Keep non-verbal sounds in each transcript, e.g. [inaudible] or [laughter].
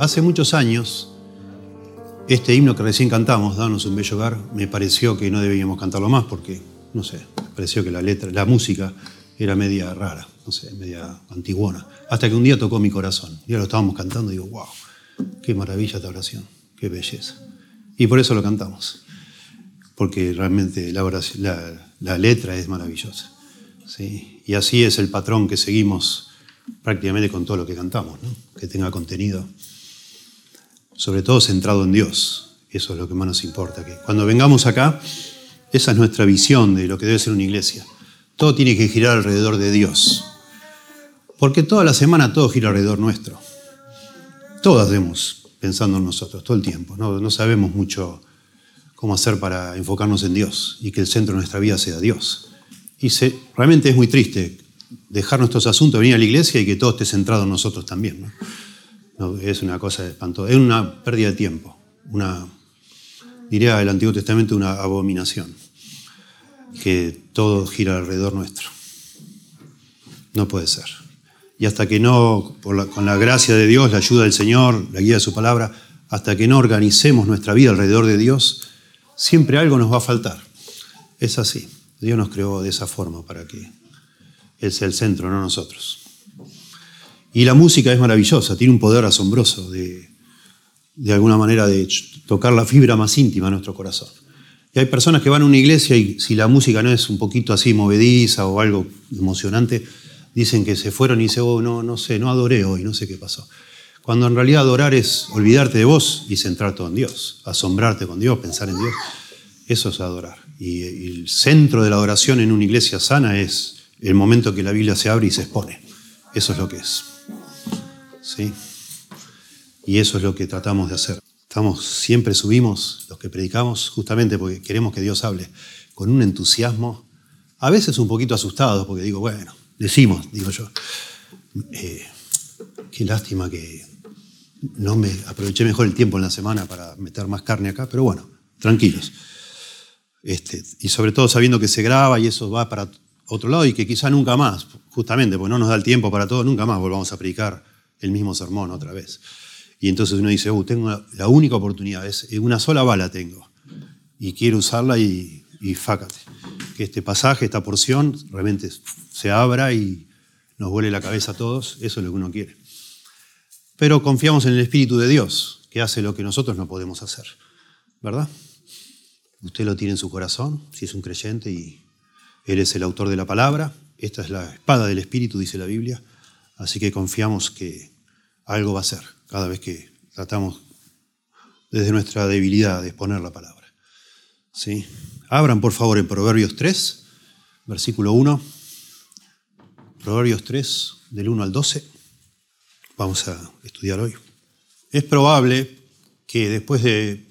Hace muchos años, este himno que recién cantamos, Danos un bello hogar, me pareció que no debíamos cantarlo más porque, no sé, pareció que la letra, la música era media rara, no sé, media antiguona. Hasta que un día tocó mi corazón. Ya lo estábamos cantando y digo, wow, qué maravilla esta oración, qué belleza. Y por eso lo cantamos, porque realmente la, letra es maravillosa. ¿sí? Y así es el patrón que seguimos prácticamente con todo lo que cantamos, que tenga contenido, sobre todo centrado en Dios. Eso es lo que más nos importa. Que cuando vengamos acá, esa es nuestra visión de lo que debe ser una iglesia. Todo tiene que girar alrededor de Dios. Porque toda la semana todo gira alrededor nuestro. Todos hacemos pensando en nosotros todo el tiempo. No, no sabemos mucho cómo hacer para enfocarnos en Dios y que el centro de nuestra vida sea Dios. Y se, realmente es muy triste dejar nuestros asuntos, venir a la iglesia y que todo esté centrado en nosotros también. ¿no? Es una cosa espantosa, es una pérdida de tiempo, una, diría el Antiguo Testamento, una abominación, que todo gira alrededor nuestro. No puede ser. Y hasta que no, con la gracia de Dios, la ayuda del Señor, la guía de su palabra, hasta que no organicemos nuestra vida alrededor de Dios, siempre algo nos va a faltar. Es así. Dios nos creó de esa forma para que es el centro, no nosotros. Y la música es maravillosa, tiene un poder asombroso de, de alguna manera de tocar la fibra más íntima de nuestro corazón. Y hay personas que van a una iglesia y si la música no es un poquito así movediza o algo emocionante, dicen que se fueron y dicen, oh, no, no sé, no adoré hoy, no sé qué pasó. Cuando en realidad adorar es olvidarte de vos y centrar todo en Dios, asombrarte con Dios, pensar en Dios. Eso es adorar. Y el centro de la adoración en una iglesia sana es el momento que la Biblia se abre y se expone. Eso es lo que es. ¿Sí? Y eso es lo que tratamos de hacer. Estamos, siempre subimos los que predicamos justamente porque queremos que Dios hable con un entusiasmo, a veces un poquito asustados, porque digo, bueno, decimos, digo yo, eh, qué lástima que no me aproveché mejor el tiempo en la semana para meter más carne acá, pero bueno, tranquilos. Este, y sobre todo sabiendo que se graba y eso va para otro lado y que quizá nunca más, justamente porque no nos da el tiempo para todo, nunca más volvamos a predicar el mismo sermón otra vez. Y entonces uno dice, uh, tengo la única oportunidad, es una sola bala tengo y quiero usarla y, y fácate. Que este pasaje, esta porción, realmente se abra y nos vuele la cabeza a todos, eso es lo que uno quiere. Pero confiamos en el Espíritu de Dios, que hace lo que nosotros no podemos hacer, ¿verdad? Usted lo tiene en su corazón, si es un creyente y él es el autor de la palabra. Esta es la espada del Espíritu, dice la Biblia. Así que confiamos que algo va a ser cada vez que tratamos desde nuestra debilidad de exponer la palabra. ¿Sí? Abran por favor en Proverbios 3, versículo 1. Proverbios 3, del 1 al 12. Vamos a estudiar hoy. Es probable que después de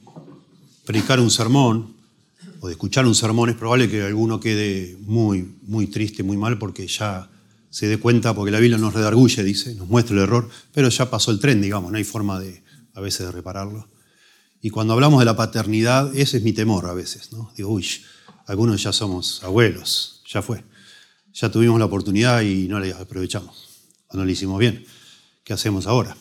predicar un sermón, o de escuchar un sermón, es probable que alguno quede muy, muy triste, muy mal, porque ya se dé cuenta, porque la Biblia nos redarguye, dice, nos muestra el error, pero ya pasó el tren, digamos, no hay forma de a veces de repararlo. Y cuando hablamos de la paternidad, ese es mi temor a veces, ¿no? Digo, uy, algunos ya somos abuelos, ya fue. Ya tuvimos la oportunidad y no la aprovechamos, o no la hicimos bien. ¿Qué hacemos ahora?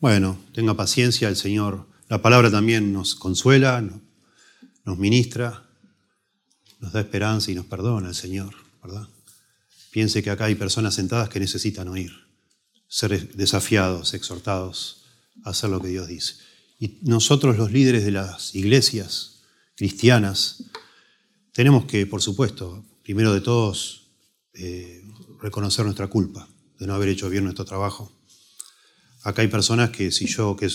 Bueno, tenga paciencia, el Señor, la palabra también nos consuela, nos ministra, nos da esperanza y nos perdona el Señor, ¿verdad? Piense que acá hay personas sentadas que necesitan oír, ser desafiados, exhortados a hacer lo que Dios dice. Y nosotros los líderes de las iglesias cristianas tenemos que, por supuesto, primero de todos, eh, reconocer nuestra culpa de no haber hecho bien nuestro trabajo. Acá hay personas que si yo, que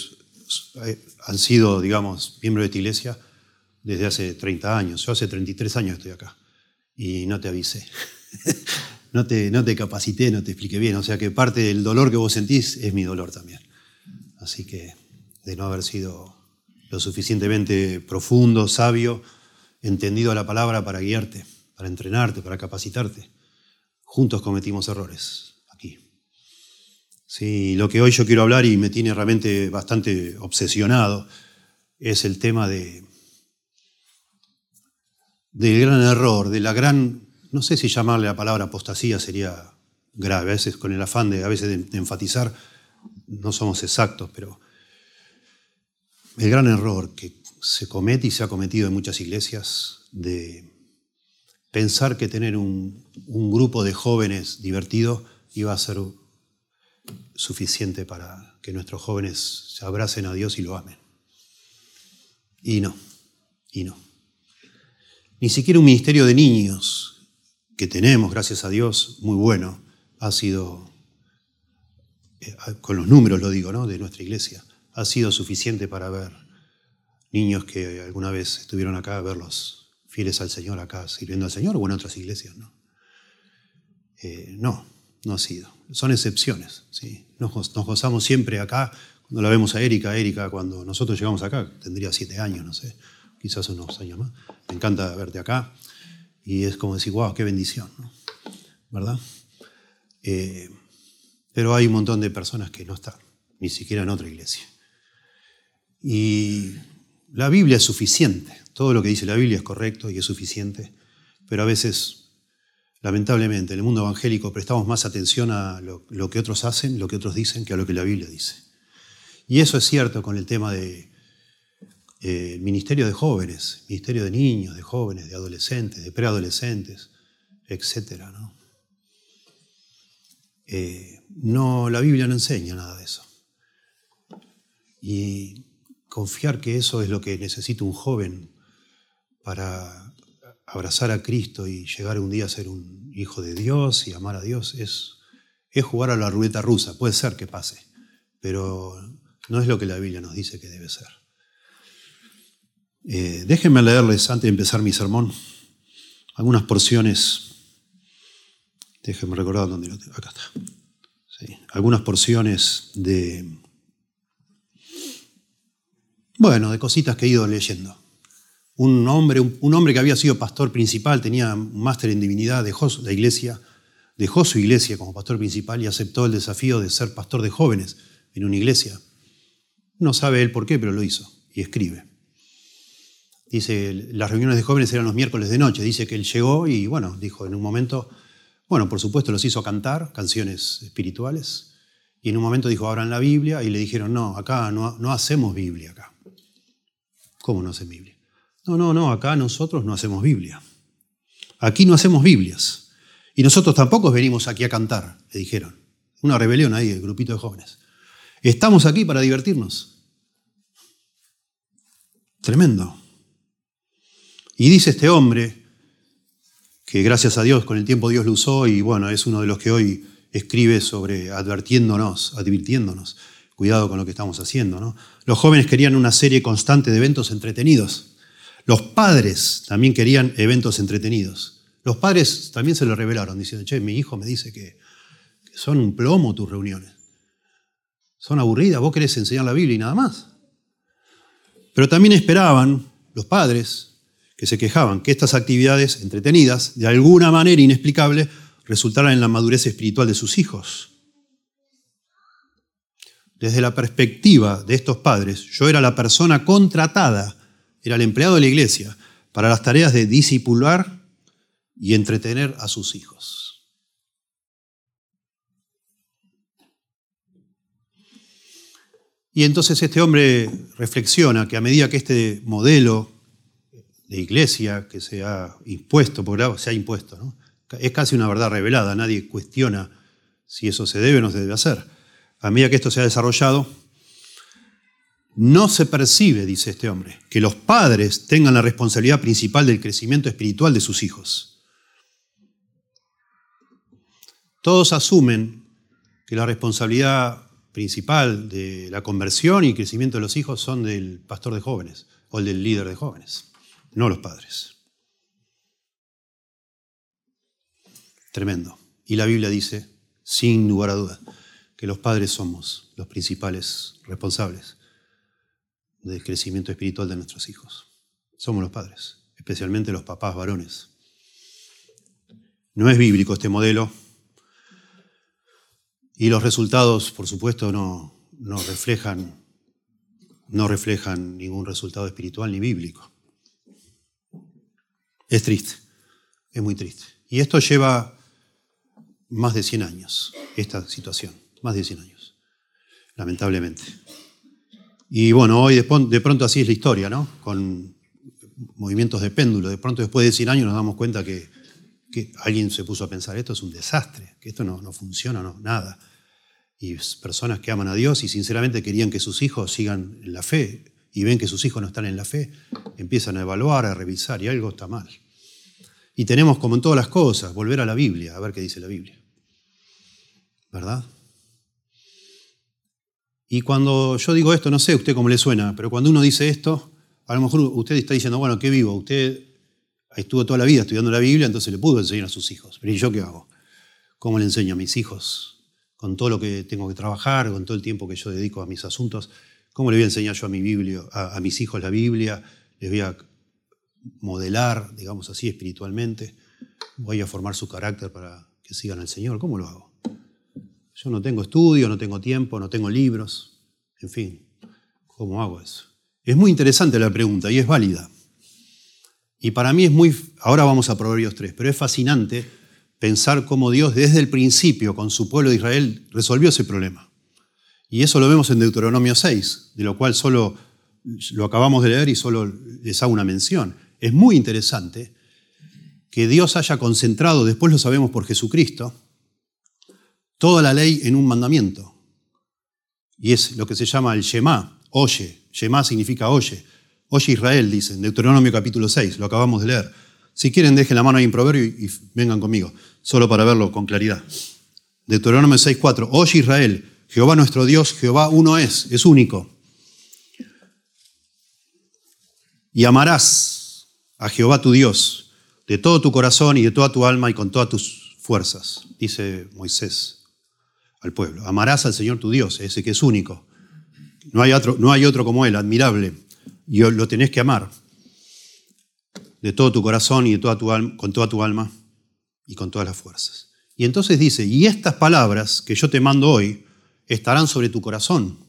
han sido, digamos, miembros de esta iglesia, desde hace 30 años. Yo hace 33 años estoy acá y no te avisé. [laughs] no, te, no te capacité, no te expliqué bien. O sea que parte del dolor que vos sentís es mi dolor también. Así que de no haber sido lo suficientemente profundo, sabio, entendido la palabra para guiarte, para entrenarte, para capacitarte. Juntos cometimos errores aquí. Sí, lo que hoy yo quiero hablar y me tiene realmente bastante obsesionado es el tema de del gran error, de la gran, no sé si llamarle la palabra apostasía sería grave, a veces con el afán de, a veces de, enfatizar, no somos exactos, pero el gran error que se comete y se ha cometido en muchas iglesias de pensar que tener un, grupo de jóvenes divertidos iba a ser suficiente para que nuestros jóvenes se abracen a Dios y lo amen. Y no, y no. Ni siquiera un ministerio de niños que tenemos, gracias a Dios, muy bueno, ha sido, eh, con los números lo digo, ¿no? de nuestra iglesia, ha sido suficiente para ver niños que alguna vez estuvieron acá, verlos fieles al Señor acá, sirviendo al Señor o en otras iglesias. No, eh, no, no ha sido. Son excepciones. ¿sí? Nos, nos, gozamos siempre acá. Cuando la vemos a Erika, Erika, cuando nosotros llegamos acá, tendría siete años, no sé, quizás unos años más. Me encanta verte acá. Y es como decir, wow, qué bendición, ¿no? ¿verdad? Eh, pero hay un montón de personas que no están, ni siquiera en otra iglesia. Y la Biblia es suficiente. Todo lo que dice la Biblia es correcto y es suficiente. Pero a veces, lamentablemente, en el mundo evangélico prestamos más atención a lo, que otros hacen, lo que otros dicen, que a lo que la Biblia dice. Y eso es cierto con el tema de, eh, ministerio de jóvenes, ministerio de niños, de jóvenes, de adolescentes, de preadolescentes, etc. ¿no? Eh, no, la Biblia no enseña nada de eso. Y confiar que eso es lo que necesita un joven para abrazar a Cristo y llegar un día a ser un hijo de Dios y amar a Dios es, es jugar a la ruleta rusa. Puede ser que pase, pero no es lo que la Biblia nos dice que debe ser. Eh, déjenme leerles, antes de empezar mi sermón, algunas porciones. Déjenme recordar dónde lo tengo. Acá está. algunas porciones de bueno, de cositas que he ido leyendo. Un hombre, un, hombre que había sido pastor principal, tenía un máster en divinidad, dejó la iglesia, dejó su iglesia como pastor principal y aceptó el desafío de ser pastor de jóvenes en una iglesia. No sabe él por qué, pero lo hizo y escribe. Dice, las reuniones de jóvenes eran los miércoles de noche. Dice que él llegó y, bueno, dijo en un momento, bueno, por supuesto los hizo cantar canciones espirituales. Y en un momento dijo, abran la Biblia y le dijeron, no, acá no, no hacemos Biblia acá. ¿Cómo no hacen Biblia? No, no, no, acá nosotros no hacemos Biblia. Aquí no hacemos Biblias. Y nosotros tampoco venimos aquí a cantar, le dijeron. Una rebelión ahí, el grupito de jóvenes. Estamos aquí para divertirnos. Tremendo. Y dice este hombre, que gracias a Dios con el tiempo Dios lo usó y bueno, es uno de los que hoy escribe sobre advirtiéndonos, advirtiéndonos cuidado con lo que estamos haciendo. Los jóvenes querían una serie constante de eventos entretenidos. Los padres también querían eventos entretenidos. Los padres también se lo revelaron diciendo, che, mi hijo me dice que, son un plomo tus reuniones. Son aburridas, vos querés enseñar la Biblia y nada más. Pero también esperaban los padres que se quejaban que estas actividades entretenidas, de alguna manera inexplicable, resultaran en la madurez espiritual de sus hijos desde la perspectiva de estos padres, yo era la persona contratada, era el empleado de la iglesia, para las tareas de disipular y entretener a sus hijos. Y entonces este hombre reflexiona que a medida que este modelo de iglesia que se ha impuesto, por se ha impuesto, es casi una verdad revelada, nadie cuestiona si eso se debe o no se debe hacer. A medida que esto se ha desarrollado, no se percibe, dice este hombre, que los padres tengan la responsabilidad principal del crecimiento espiritual de sus hijos. Todos asumen que la responsabilidad principal de la conversión y crecimiento de los hijos son del pastor de jóvenes o el del líder de jóvenes, no los padres. Tremendo. Y la Biblia dice, sin lugar a dudas, que los padres somos los principales responsables del crecimiento espiritual de nuestros hijos. Somos los padres, especialmente los papás varones. No es bíblico este modelo y los resultados, por supuesto, no, no reflejan, no reflejan ningún resultado espiritual ni bíblico. Es triste, es muy triste. Y esto lleva más de 100 años, esta situación más de 100 años. lamentablemente. Y bueno, hoy de pronto así es la historia, ¿no? Con movimientos de péndulo. De pronto después de 100 años nos damos cuenta que, alguien se puso a pensar, esto es un desastre, que esto no, no funciona, no, nada. Y personas que aman a Dios y sinceramente querían que sus hijos sigan en la fe y ven que sus hijos no están en la fe, empiezan a evaluar, a revisar y algo está mal. Y tenemos, como en todas las cosas, volver a la Biblia, a ver qué dice la Biblia. ¿Verdad? Y cuando yo digo esto, no sé usted cómo le suena, pero cuando uno dice esto, a lo mejor usted está diciendo, bueno, ¿qué vivo? Usted estuvo toda la vida estudiando la Biblia, entonces le pudo enseñar a sus hijos. Pero ¿y yo qué hago? ¿Cómo le enseño a mis hijos? Con todo lo que tengo que trabajar, con todo el tiempo que yo dedico a mis asuntos, ¿cómo le voy a enseñar yo a, mi a, mis hijos la Biblia? ¿Les voy a modelar, digamos así, espiritualmente? ¿Voy a formar su carácter para que sigan al Señor? ¿Cómo lo hago? Yo no tengo estudio, no tengo tiempo, no tengo libros, en fin, ¿cómo hago eso? Es muy interesante la pregunta y es válida. Y para mí es muy, ahora vamos a Proverbios 3, pero es fascinante pensar cómo Dios desde el principio con su pueblo de Israel resolvió ese problema. Y eso lo vemos en Deuteronomio 6, de lo cual solo lo acabamos de leer y solo les hago una mención. Es muy interesante que Dios haya concentrado, después lo sabemos por Jesucristo, toda la ley en un mandamiento. Y es lo que se llama el Shema, oye. Shema significa oye. Oye Israel, dice en Deuteronomio capítulo 6, lo acabamos de leer. Si quieren, dejen la mano ahí en proverbio y, vengan conmigo, solo para verlo con claridad. Deuteronomio 6.4, oye Israel, Jehová nuestro Dios, Jehová uno es, es único. Y amarás a Jehová tu Dios de todo tu corazón y de toda tu alma y con todas tus fuerzas, dice Moisés al pueblo. Amarás al Señor tu Dios, ese que es único. No hay otro, no hay otro como Él, admirable. Y lo tenés que amar de todo tu corazón y de toda tu con toda tu alma y con todas las fuerzas. Y entonces dice, y estas palabras que yo te mando hoy estarán sobre tu corazón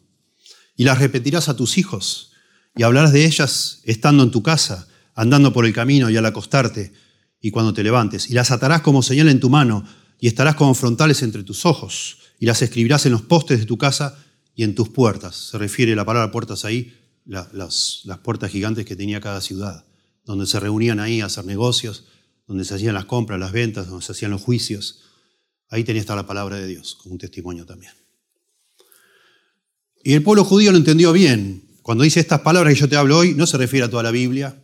y las repetirás a tus hijos y hablarás de ellas estando en tu casa, andando por el camino y al acostarte y cuando te levantes. Y las atarás como señal en tu mano y estarás como frontales entre tus ojos y las escribirás en los postes de tu casa y en tus puertas. Se refiere la palabra puertas ahí, las, las puertas gigantes que tenía cada ciudad, donde se reunían ahí a hacer negocios, donde se hacían las compras, las ventas, donde se hacían los juicios. Ahí tenía estar la palabra de Dios, como un testimonio también. Y el pueblo judío lo entendió bien. Cuando dice estas palabras que yo te hablo hoy, no se refiere a toda la Biblia,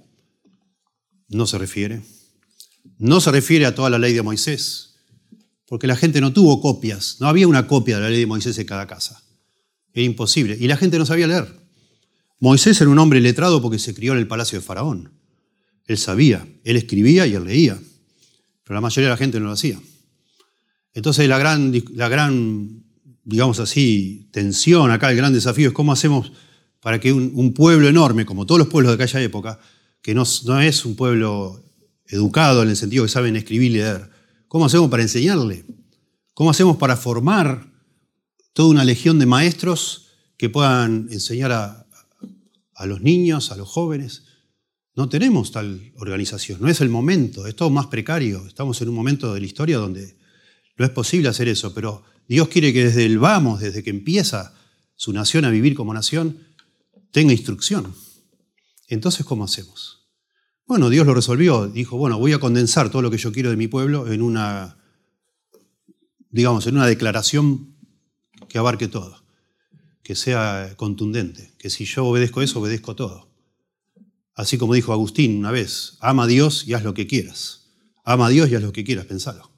no se refiere. No se refiere a toda la ley de Moisés, porque la gente no tuvo copias, no había una copia de la ley de Moisés en cada casa. Era imposible. Y la gente no sabía leer. Moisés era un hombre letrado porque se crió en el palacio de Faraón. Él sabía, él escribía y él leía. Pero la mayoría de la gente no lo hacía. Entonces la gran, la gran digamos así, tensión acá, el gran desafío es cómo hacemos para que un, pueblo enorme, como todos los pueblos de aquella época, que no, es un pueblo educado en el sentido que saben escribir y leer, ¿cómo hacemos para enseñarle? ¿Cómo hacemos para formar toda una legión de maestros que puedan enseñar a, los niños, a los jóvenes. No tenemos tal organización, no es el momento, es todo más precario. Estamos en un momento de la historia donde no es posible hacer eso, pero Dios quiere que desde el vamos, desde que empieza su nación a vivir como nación, tenga instrucción. Entonces, ¿cómo hacemos? Bueno, Dios lo resolvió, dijo, bueno, voy a condensar todo lo que yo quiero de mi pueblo en una, digamos, en una declaración que abarque todo, que sea contundente, que si yo obedezco eso, obedezco todo. Así como dijo Agustín una vez, ama a Dios y haz lo que quieras. Ama a Dios y haz lo que quieras, pensalo.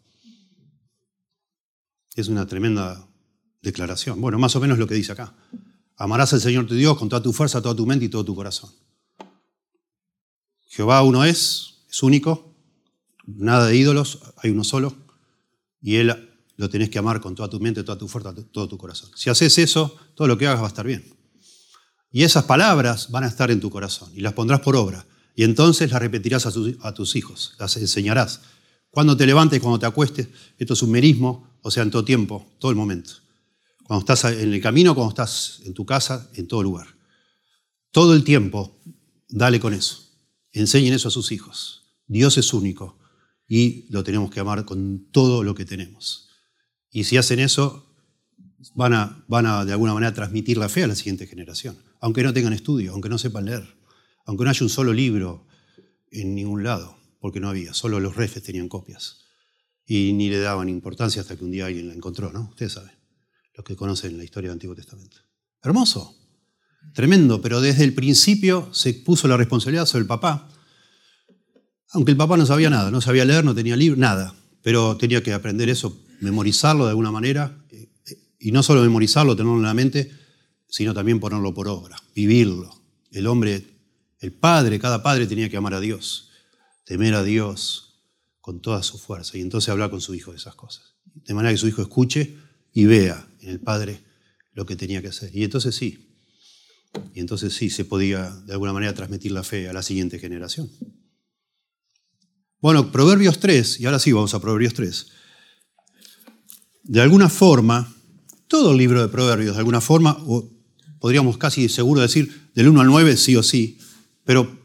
Es una tremenda declaración. Bueno, más o menos lo que dice acá. Amarás al Señor tu Dios con toda tu fuerza, toda tu mente y todo tu corazón. Jehová uno es, es único, nada de ídolos, hay uno solo, y Él lo tenés que amar con toda tu mente, toda tu fuerza, todo tu corazón. Si haces eso, todo lo que hagas va a estar bien. Y esas palabras van a estar en tu corazón y las pondrás por obra. Y entonces las repetirás a, tus hijos, las enseñarás. Cuando te levantes, cuando te acuestes, esto es un merismo, o sea, en todo tiempo, todo el momento. Cuando estás en el camino, cuando estás en tu casa, en todo lugar. Todo el tiempo, dale con eso. Enseñen eso a sus hijos. Dios es único y lo tenemos que amar con todo lo que tenemos. Y si hacen eso, van a, de alguna manera transmitir la fe a la siguiente generación, aunque no tengan estudio, aunque no sepan leer, aunque no haya un solo libro en ningún lado, porque no había, solo los refes tenían copias. Y ni le daban importancia hasta que un día alguien la encontró, ¿no? Ustedes saben, los que conocen la historia del Antiguo Testamento. Hermoso, tremendo, pero desde el principio se puso la responsabilidad sobre el papá, aunque el papá no sabía nada, no sabía leer, no tenía libro, nada, pero tenía que aprender eso, memorizarlo de alguna manera, y no solo memorizarlo, tenerlo en la mente, sino también ponerlo por obra, vivirlo. El hombre, el padre, cada padre tenía que amar a Dios, temer a Dios con toda su fuerza, y entonces hablar con su hijo de esas cosas. De manera que su hijo escuche y vea en el padre lo que tenía que hacer. Y entonces sí, y entonces sí se podía de alguna manera transmitir la fe a la siguiente generación. Bueno, Proverbios 3, y ahora sí vamos a Proverbios 3. De alguna forma, todo el libro de Proverbios, de alguna forma, o podríamos casi seguro decir del 1 al 9, sí o sí, pero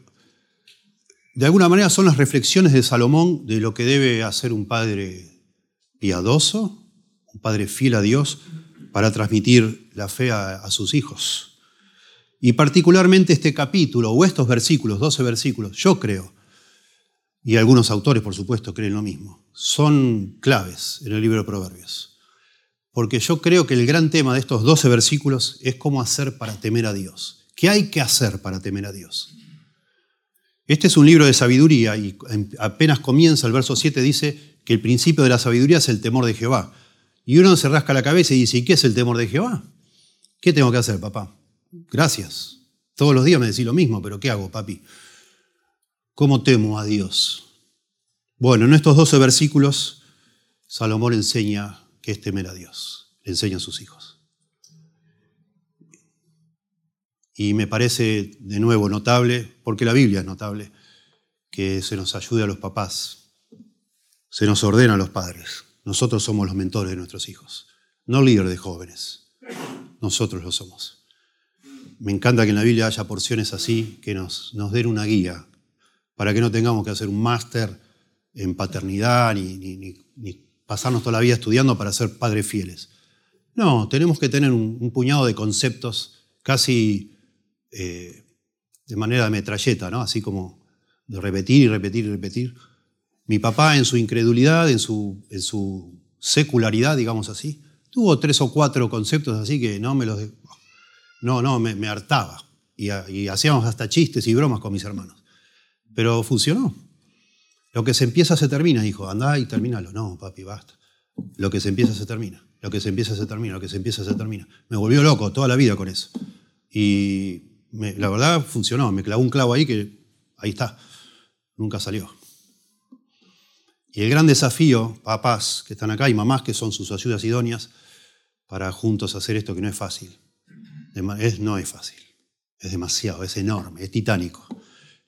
de alguna manera son las reflexiones de Salomón de lo que debe hacer un padre piadoso, un padre fiel a Dios, para transmitir la fe a, a sus hijos. Y particularmente este capítulo, o estos versículos, 12 versículos, yo creo, y algunos autores, por supuesto, creen lo mismo, son claves en el libro de Proverbios. Porque yo creo que el gran tema de estos 12 versículos es cómo hacer para temer a Dios. ¿Qué hay que hacer para temer a Dios? Este es un libro de sabiduría y apenas comienza el verso 7 dice que el principio de la sabiduría es el temor de Jehová. Y uno se rasca la cabeza y dice, ¿y qué es el temor de Jehová? ¿Qué tengo que hacer, papá? Gracias. Todos los días me decís lo mismo, pero ¿qué hago, papi? ¿Cómo temo a Dios? Bueno, en estos 12 versículos, Salomón enseña qué es temer a Dios. Le enseña a sus hijos. Y me parece de nuevo notable, porque la Biblia es notable, que se nos ayude a los papás, se nos ordena a los padres. Nosotros somos los mentores de nuestros hijos, no líderes de jóvenes. Nosotros lo somos. Me encanta que en la Biblia haya porciones así que nos, den una guía para que no tengamos que hacer un máster en paternidad ni, pasarnos toda la vida estudiando para ser padres fieles. No, tenemos que tener un, puñado de conceptos casi eh, de manera de metralleta, ¿no? así como de repetir y repetir y repetir. Mi papá en su incredulidad, en su, en su secularidad, digamos así, tuvo tres o cuatro conceptos así que no me los... No, no, me, hartaba. y hacíamos hasta chistes y bromas con mis hermanos. Pero funcionó. Lo que se empieza se termina, hijo. Andá y termínalo. No, papi, basta. Lo que se empieza se termina. Lo que se empieza se termina. Lo que se empieza se termina. Me volvió loco toda la vida con eso. Y la verdad funcionó. Me clavó un clavo ahí que ahí está. Nunca salió. Y el gran desafío, papás que están acá y mamás que son sus ayudas idóneas, para juntos hacer esto que no es fácil. Es, no es fácil. Es demasiado, es enorme, es titánico.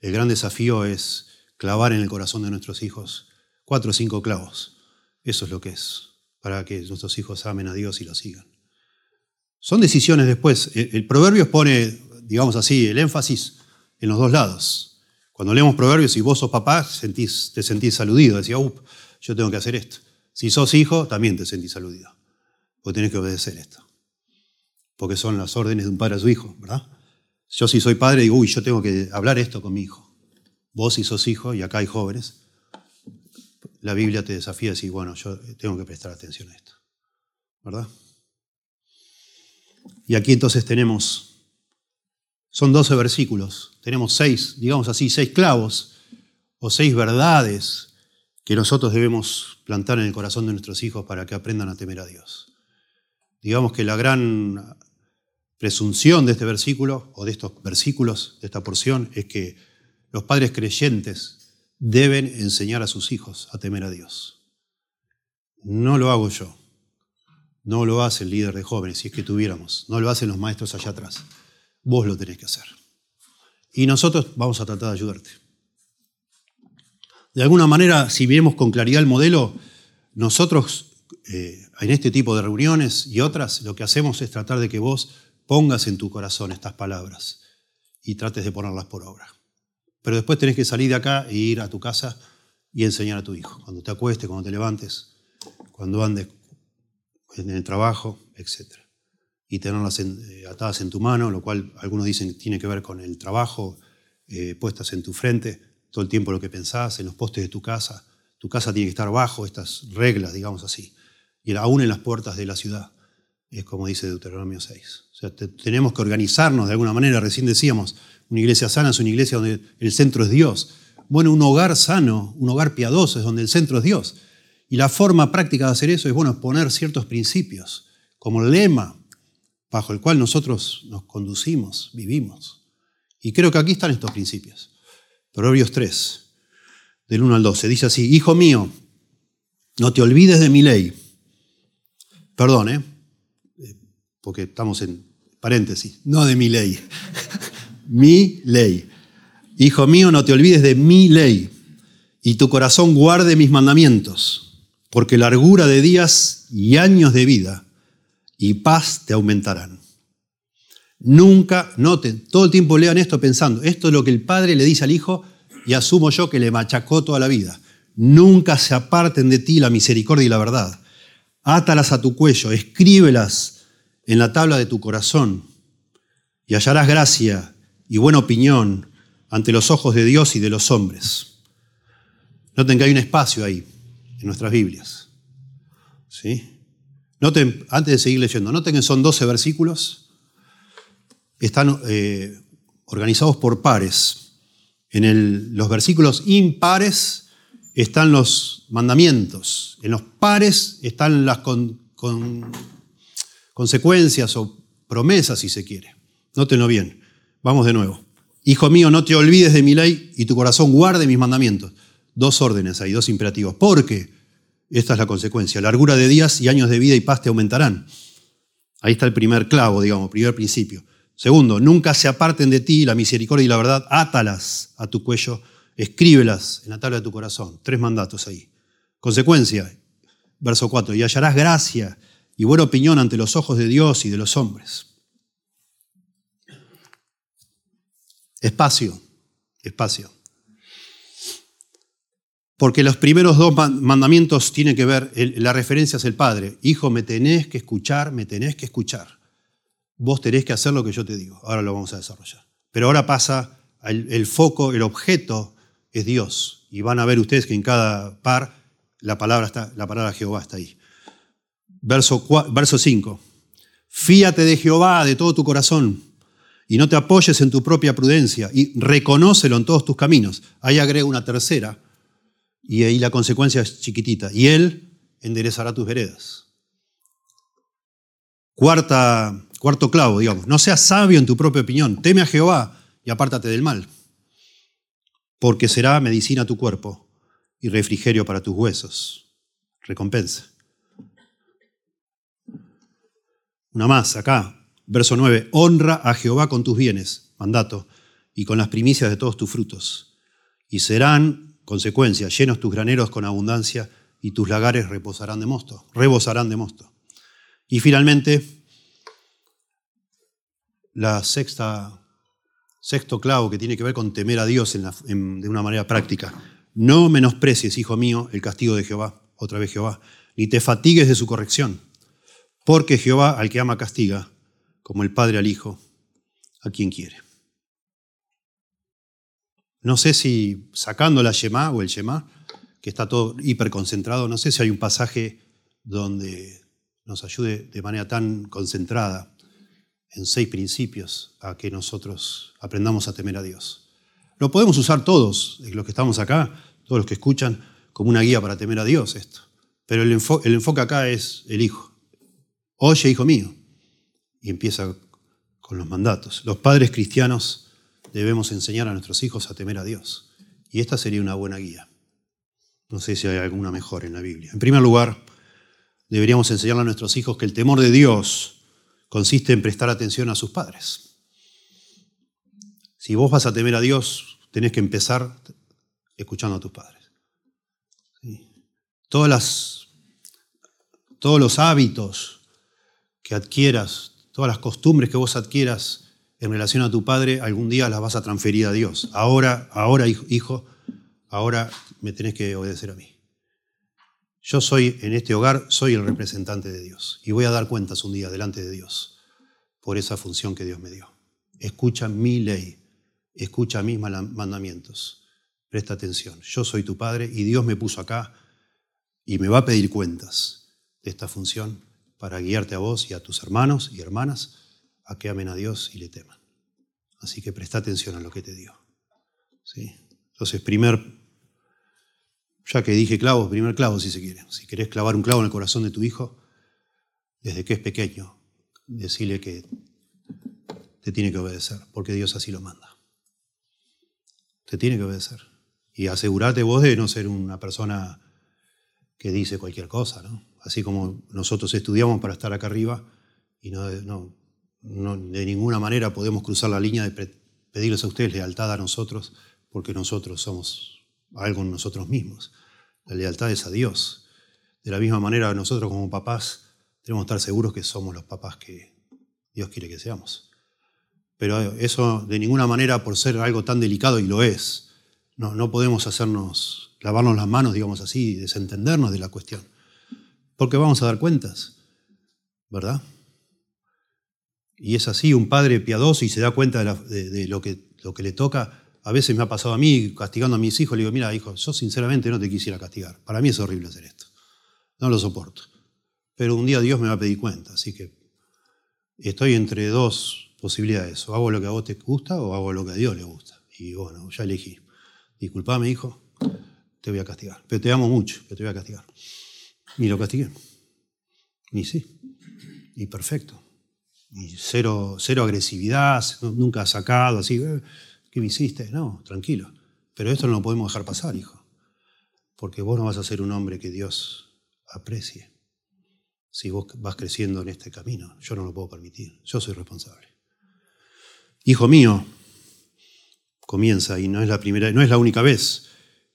El gran desafío es clavar en el corazón de nuestros hijos cuatro o cinco clavos. Eso es lo que es, para que nuestros hijos amen a Dios y lo sigan. Son decisiones después. El, proverbio pone, digamos así, el énfasis en los dos lados. Cuando leemos proverbios y vos sos papá, te sentís aludido. Decía, up, yo tengo que hacer esto. Si sos hijo, también te sentís aludido. Porque tenés que obedecer esto. Porque son las órdenes de un padre a su hijo, ¿verdad? Yo si soy padre digo, uy, yo tengo que hablar esto con mi hijo. Vos si sos hijo, y acá hay jóvenes, la Biblia te desafía a decir, bueno, yo tengo que prestar atención a esto. ¿Verdad? Y aquí entonces tenemos, son 12 versículos, tenemos seis, digamos así, seis clavos o seis verdades que nosotros debemos plantar en el corazón de nuestros hijos para que aprendan a temer a Dios. Digamos que la gran presunción de este versículo, o de estos versículos, de esta porción, es que los padres creyentes deben enseñar a sus hijos a temer a Dios. No lo hago yo, no lo hace el líder de jóvenes, si es que tuviéramos, no lo hacen los maestros allá atrás. Vos lo tenés que hacer. Y nosotros vamos a tratar de ayudarte. De alguna manera, si vemos con claridad el modelo, nosotros eh, en este tipo de reuniones y otras, lo que hacemos es tratar de que vos pongas en tu corazón estas palabras y trates de ponerlas por obra. Pero después tenés que salir de acá e ir a tu casa y enseñar a tu hijo. Cuando te acuestes, cuando te levantes, cuando andes en el trabajo, etc. Y tenerlas eh, atadas en tu mano, lo cual algunos dicen tiene que ver con el trabajo, eh, puestas en tu frente, todo el tiempo lo que pensás, en los postes de tu casa. Tu casa tiene que estar bajo estas reglas, digamos así, y aún en las puertas de la ciudad, es como dice Deuteronomio 6. O sea, tenemos que organizarnos de alguna manera, recién decíamos, una iglesia sana es una iglesia donde el centro es Dios. Bueno, un hogar sano, un hogar piadoso es donde el centro es Dios. Y la forma práctica de hacer eso es, bueno, poner ciertos principios como lema bajo el cual nosotros nos conducimos, vivimos. Y creo que aquí están estos principios. Proverbios 3, del 1 al 12, dice así, Hijo mío, no te olvides de mi ley. Perdón, ¿eh? Porque estamos en paréntesis, no de mi ley. [laughs] mi ley. Hijo mío, no te olvides de mi ley y tu corazón guarde mis mandamientos, porque largura de días y años de vida y paz te aumentarán. Nunca, noten, todo el tiempo lean esto pensando, esto es lo que el padre le dice al hijo y asumo yo que le machacó toda la vida. Nunca se aparten de ti la misericordia y la verdad. Átalas a tu cuello, escríbelas en la tabla de tu corazón y hallarás gracia y buena opinión ante los ojos de Dios y de los hombres. Noten que hay un espacio ahí en nuestras Biblias. ¿Sí? Antes de seguir leyendo, noten que son 12 versículos. Están eh, organizados por pares. En los versículos impares están los mandamientos. En los pares están las consecuencias o promesas, si se quiere. Nótenlo bien. Vamos de nuevo. Hijo mío, no te olvides de mi ley y tu corazón guarde mis mandamientos. Dos órdenes ahí, dos imperativos. Porque esta es la consecuencia. Largura de días y años de vida y paz te aumentarán. Ahí está el primer clavo, digamos, primer principio. Segundo, nunca se aparten de ti la misericordia y la verdad. Átalas a tu cuello, escríbelas en la tabla de tu corazón. Tres mandatos ahí. Consecuencia, verso 4, y hallarás gracia y buena opinión ante los ojos de Dios y de los hombres. Espacio, espacio. Porque los primeros dos mandamientos tienen que ver, la referencia es el Padre. Hijo, me tenés que escuchar, me tenés que escuchar. Vos tenés que hacer lo que yo te digo. Ahora lo vamos a desarrollar. Pero ahora pasa, el, foco, el objeto es Dios. Y van a ver ustedes que en cada par la palabra, está, la palabra Jehová está ahí. Verso, verso 5. Fíate de Jehová de todo tu corazón y no te apoyes en tu propia prudencia y reconócelo en todos tus caminos. Ahí agrega una tercera y ahí la consecuencia es chiquitita. Y Él enderezará tus veredas. Cuarta, cuarto clavo, digamos. No seas sabio en tu propia opinión. Teme a Jehová y apártate del mal. Porque será medicina a tu cuerpo y refrigerio para tus huesos. Recompensa. Una más, acá, Verso 9, honra a Jehová con tus bienes, mandato, y con las primicias de todos tus frutos. Y serán, consecuencia, llenos tus graneros con abundancia y tus lagares reposarán de mosto, rebosarán de mosto. Y finalmente, la sexta, sexto clavo que tiene que ver con temer a Dios de una manera práctica. No menosprecies, hijo mío, el castigo de Jehová, otra vez Jehová, ni te fatigues de su corrección, porque Jehová al que ama castiga como el Padre al Hijo, a quien quiere. No sé si sacando la Yemá o el Yemá, que está todo hiperconcentrado, no sé si hay un pasaje donde nos ayude de manera tan concentrada en seis principios a que nosotros aprendamos a temer a Dios. Lo podemos usar todos, los que estamos acá, todos los que escuchan, como una guía para temer a Dios esto. Pero el, el enfoque acá es el Hijo. Oye, hijo mío, y empieza con los mandatos. Los padres cristianos debemos enseñar a nuestros hijos a temer a Dios. Y esta sería una buena guía. No sé si hay alguna mejor en la Biblia. En primer lugar, deberíamos enseñarle a nuestros hijos que el temor de Dios consiste en prestar atención a sus padres. Si vos vas a temer a Dios, tenés que empezar escuchando a tus padres. Todos los hábitos que adquieras todas las costumbres que vos adquieras en relación a tu padre, algún día las vas a transferir a Dios. Ahora, ahora, hijo, ahora me tenés que obedecer a mí. Yo soy, en este hogar, soy el representante de Dios y voy a dar cuentas un día delante de Dios por esa función que Dios me dio. Escucha mi ley, escucha mis mandamientos. Presta atención. Yo soy tu padre y Dios me puso acá y me va a pedir cuentas de esta función para guiarte a vos y a tus hermanos y hermanas a que amen a Dios y le teman. Así que presta atención a lo que te dio. ¿Sí? Entonces, primer ya que dije clavo, primer clavo si se quiere. Si querés clavar un clavo en el corazón de tu hijo, desde que es pequeño, decirle que te tiene que obedecer, porque Dios así lo manda. Te tiene que obedecer. Y asegurate vos de no ser una persona que dice cualquier cosa, ¿no? Así como nosotros estudiamos para estar acá arriba y no, de ninguna manera podemos cruzar la línea de pedirles a ustedes lealtad a nosotros, porque nosotros somos algo en nosotros mismos. La lealtad es a Dios. De la misma manera, nosotros como papás tenemos que estar seguros que somos los papás que Dios quiere que seamos. Pero eso de ninguna manera, por ser algo tan delicado, y lo es, no, no podemos hacernos, lavarnos las manos, digamos así, y desentendernos de la cuestión. Porque vamos a dar cuentas, ¿verdad? Y es así, un padre piadoso y se da cuenta de, lo, que, lo que le toca, a veces me ha pasado a mí castigando a mis hijos, le digo, mira, hijo, yo sinceramente no te quisiera castigar. Para mí es horrible hacer esto. No lo soporto. Pero un día Dios me va a pedir cuenta, así que estoy entre dos posibilidades. O hago lo que a vos te gusta o hago lo que a Dios le gusta. Y bueno, ya elegí. Disculpame, hijo, te voy a castigar. Pero te amo mucho, pero te voy a castigar. Ni lo castigué. Ni sí. Y perfecto. Y cero, cero agresividad, nunca sacado así. Eh, ¿Qué me hiciste? No, tranquilo. Pero esto no lo podemos dejar pasar, hijo. Porque vos no vas a ser un hombre que Dios aprecie. Si vos vas creciendo en este camino, yo no lo puedo permitir. Yo soy responsable. Hijo mío, comienza, y no es la primera, no es la única vez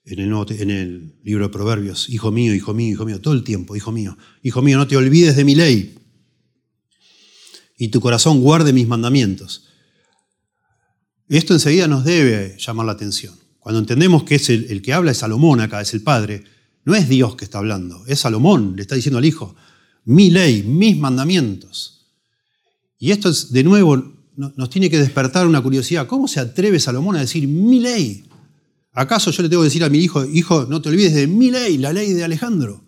en el, libro de Proverbios, hijo mío, hijo mío, hijo mío, todo el tiempo, hijo mío, hijo mío, no te olvides de mi ley y tu corazón guarde mis mandamientos. Esto enseguida nos debe llamar la atención. Cuando entendemos que es el, que habla es Salomón acá, es el padre, no es Dios que está hablando, es Salomón, le está diciendo al hijo, mi ley, mis mandamientos. Y esto es, de nuevo nos tiene que despertar una curiosidad. ¿Cómo se atreve Salomón a decir mi ley? ¿Acaso yo le tengo que decir a mi hijo, hijo, no te olvides de mi ley, la ley de Alejandro?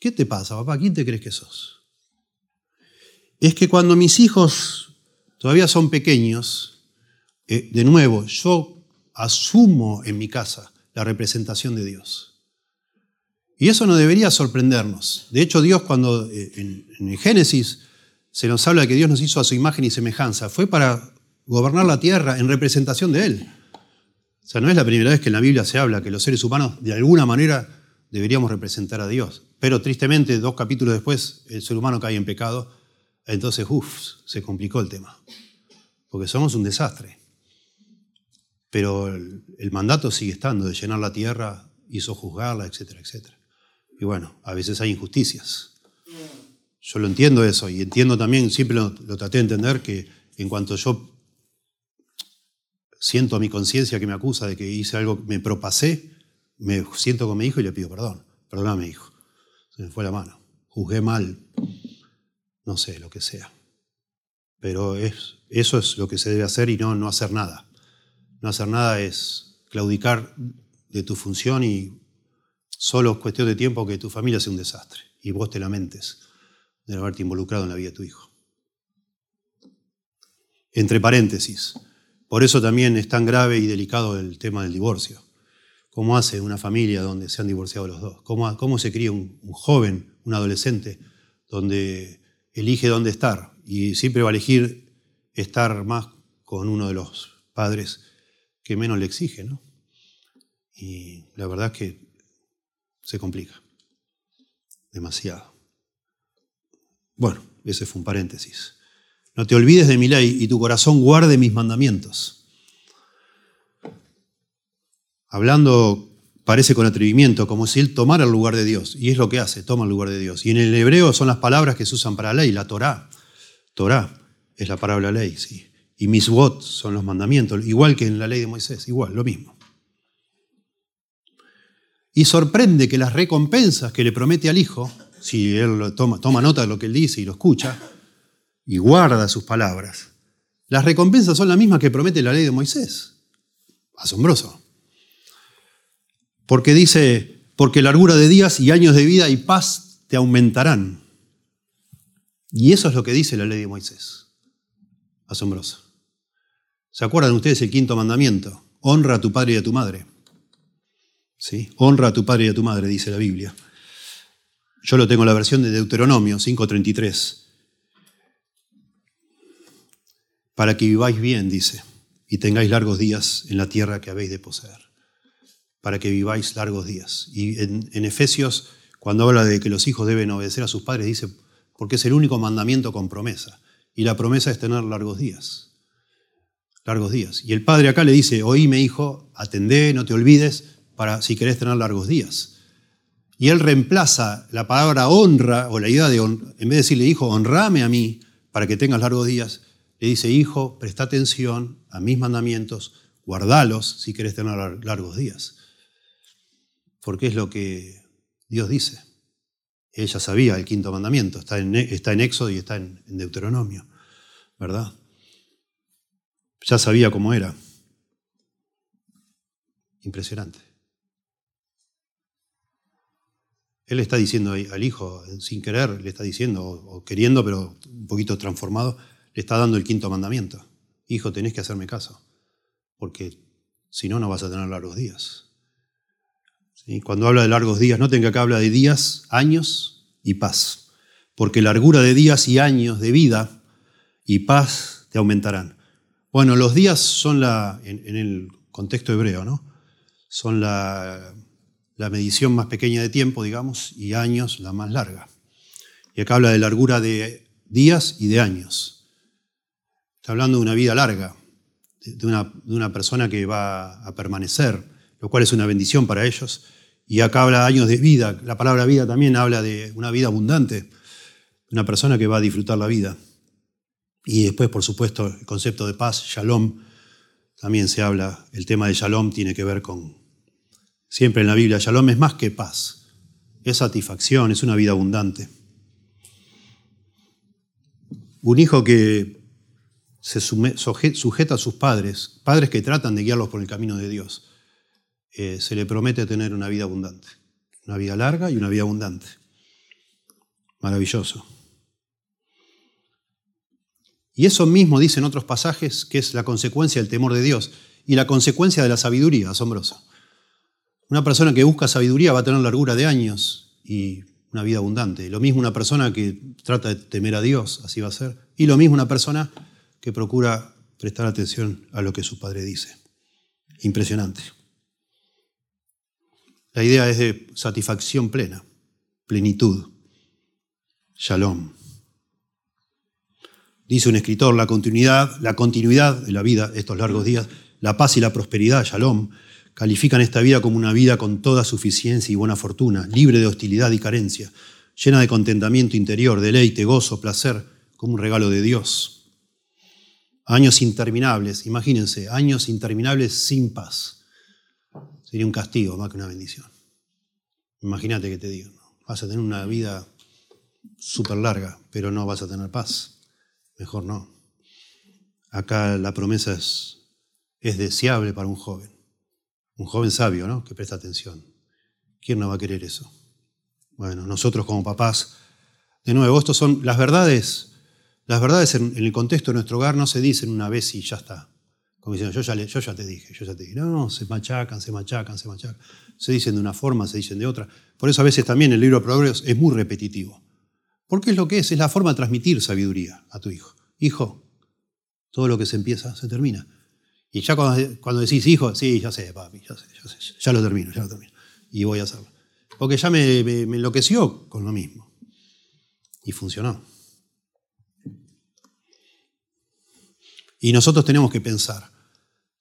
¿Qué te pasa, papá? ¿Quién te crees que sos? Es que cuando mis hijos todavía son pequeños, eh, de nuevo, yo asumo en mi casa la representación de Dios. Y eso no debería sorprendernos. De hecho, Dios cuando eh, en, Génesis se nos habla de que Dios nos hizo a su imagen y semejanza, fue para gobernar la tierra en representación de Él. O sea, no es la primera vez que en la Biblia se habla que los seres humanos de alguna manera deberíamos representar a Dios. Pero tristemente, dos capítulos después, el ser humano cae en pecado. Entonces, uff, se complicó el tema. Porque somos un desastre. Pero el, mandato sigue estando de llenar la tierra y sojuzgarla, etcétera, etcétera. Y bueno, a veces hay injusticias. Yo lo entiendo eso y entiendo también, siempre lo, traté de entender, que en cuanto yo siento a mi conciencia que me acusa de que hice algo, me propasé, me siento con mi hijo y le pido perdón. Perdóname, hijo. Se me fue la mano. Juzgué mal. No sé, lo que sea. Pero es, eso es lo que se debe hacer y no, no hacer nada. No hacer nada es claudicar de tu función y solo es cuestión de tiempo que tu familia sea un desastre y vos te lamentes de haberte involucrado en la vida de tu hijo. Entre paréntesis, por eso también es tan grave y delicado el tema del divorcio. ¿Cómo hace una familia donde se han divorciado los dos? ¿Cómo, se cría un, joven, un adolescente, donde elige dónde estar y siempre va a elegir estar más con uno de los padres que menos le exige. Y la verdad es que se complica demasiado. Bueno, ese fue un paréntesis. No te olvides de mi ley y tu corazón guarde mis mandamientos. Hablando parece con atrevimiento, como si él tomara el lugar de Dios. Y es lo que hace, toma el lugar de Dios. Y en el hebreo son las palabras que se usan para la ley, la Torah. Torah es la palabra ley, sí y misbot son los mandamientos, igual que en la ley de Moisés, igual, lo mismo. Y sorprende que las recompensas que le promete al Hijo, si él toma, toma nota de lo que él dice y lo escucha, y guarda sus palabras, las recompensas son las mismas que promete la ley de Moisés. Asombroso. Porque dice, porque largura de días y años de vida y paz te aumentarán. Y eso es lo que dice la ley de Moisés. Asombroso. ¿Se acuerdan ustedes el quinto mandamiento? Honra a tu padre y a tu madre. ¿Sí? Honra a tu padre y a tu madre, dice la Biblia. Yo lo tengo en la versión de Deuteronomio 5.33. Para que viváis bien, dice, y tengáis largos días en la tierra que habéis de poseer. Para que viváis largos días. Y en, Efesios, cuando habla de que los hijos deben obedecer a sus padres, dice, porque es el único mandamiento con promesa. Y la promesa es tener largos días largos días. Y el padre acá le dice, oíme hijo, atendé, no te olvides, para si querés tener largos días. Y él reemplaza la palabra honra o la idea de, en vez de decirle, hijo, honrame a mí para que tengas largos días, le dice, hijo, presta atención a mis mandamientos, guardalos si querés tener largos días. Porque es lo que Dios dice. Ella sabía el quinto mandamiento, está en, está en Éxodo y está en Deuteronomio, ¿verdad? Ya sabía cómo era. Impresionante. Él está diciendo al hijo, sin querer, le está diciendo, o queriendo, pero un poquito transformado, le está dando el quinto mandamiento. Hijo, tenés que hacerme caso, porque si no, no vas a tener largos días. Cuando habla de largos días, noten que acá habla de días, años y paz, porque largura de días y años de vida y paz te aumentarán. Bueno, los días son la, en, el contexto hebreo, ¿no? Son la, medición más pequeña de tiempo, digamos, y años la más larga. Y acá habla de largura de días y de años. Hablando de una vida larga, de una, de una persona que va a permanecer, lo cual es una bendición para ellos. Y acá habla años de vida. La palabra vida también habla de una vida abundante, una persona que va a disfrutar la vida. Y después, por supuesto, el concepto de paz, shalom, también se habla, el tema de shalom tiene que ver con, siempre en la Biblia, shalom es más que paz, es satisfacción, es una vida abundante. Un hijo que se sujeta a sus padres, padres que tratan de guiarlos por el camino de Dios, eh, se le promete tener una vida abundante, una vida larga y una vida abundante. Maravilloso. Y eso mismo dice en otros pasajes que es la consecuencia del temor de Dios y la consecuencia de la sabiduría, asombrosa. Una persona que busca sabiduría va a tener largura de años y una vida abundante. Lo mismo una persona que trata de temer a Dios, así va a ser. Y lo mismo una persona que procura prestar atención a lo que su padre dice. Impresionante. La idea es de satisfacción plena, plenitud, shalom. Dice un escritor, la continuidad, la continuidad de la vida, estos largos días, la paz y la prosperidad, shalom, califican esta vida como una vida con toda suficiencia y buena fortuna, libre de hostilidad y carencia, llena de contentamiento interior, deleite, gozo, placer, como un regalo de Dios. Años interminables, imagínense, años interminables sin paz. Sería un castigo más que una bendición. Imagínate que te digo, vas a tener una vida súper larga, pero no vas a tener paz. Mejor no. Acá la promesa es, es deseable para un joven. Un joven sabio, ¿no? Que presta atención. ¿Quién no va a querer eso? Bueno, nosotros como papás, de nuevo, estos son las verdades. Las verdades en, el contexto de nuestro hogar no se dicen una vez y ya está. Como diciendo, yo ya, te dije, yo ya te dije. No, no, se machacan, se machacan, se machacan. Se dicen de una forma, se dicen de otra. Por eso a veces también el libro de Proverbios es muy repetitivo. Porque es lo que es, es la forma de transmitir sabiduría a tu hijo. Hijo, todo lo que se empieza se termina. Y ya cuando, decís hijo, sí, ya sé, papi, ya sé, ya sé, ya lo termino, ya lo termino. Y voy a hacerlo. Porque ya me, me enloqueció con lo mismo. Y funcionó. Y nosotros tenemos que pensar,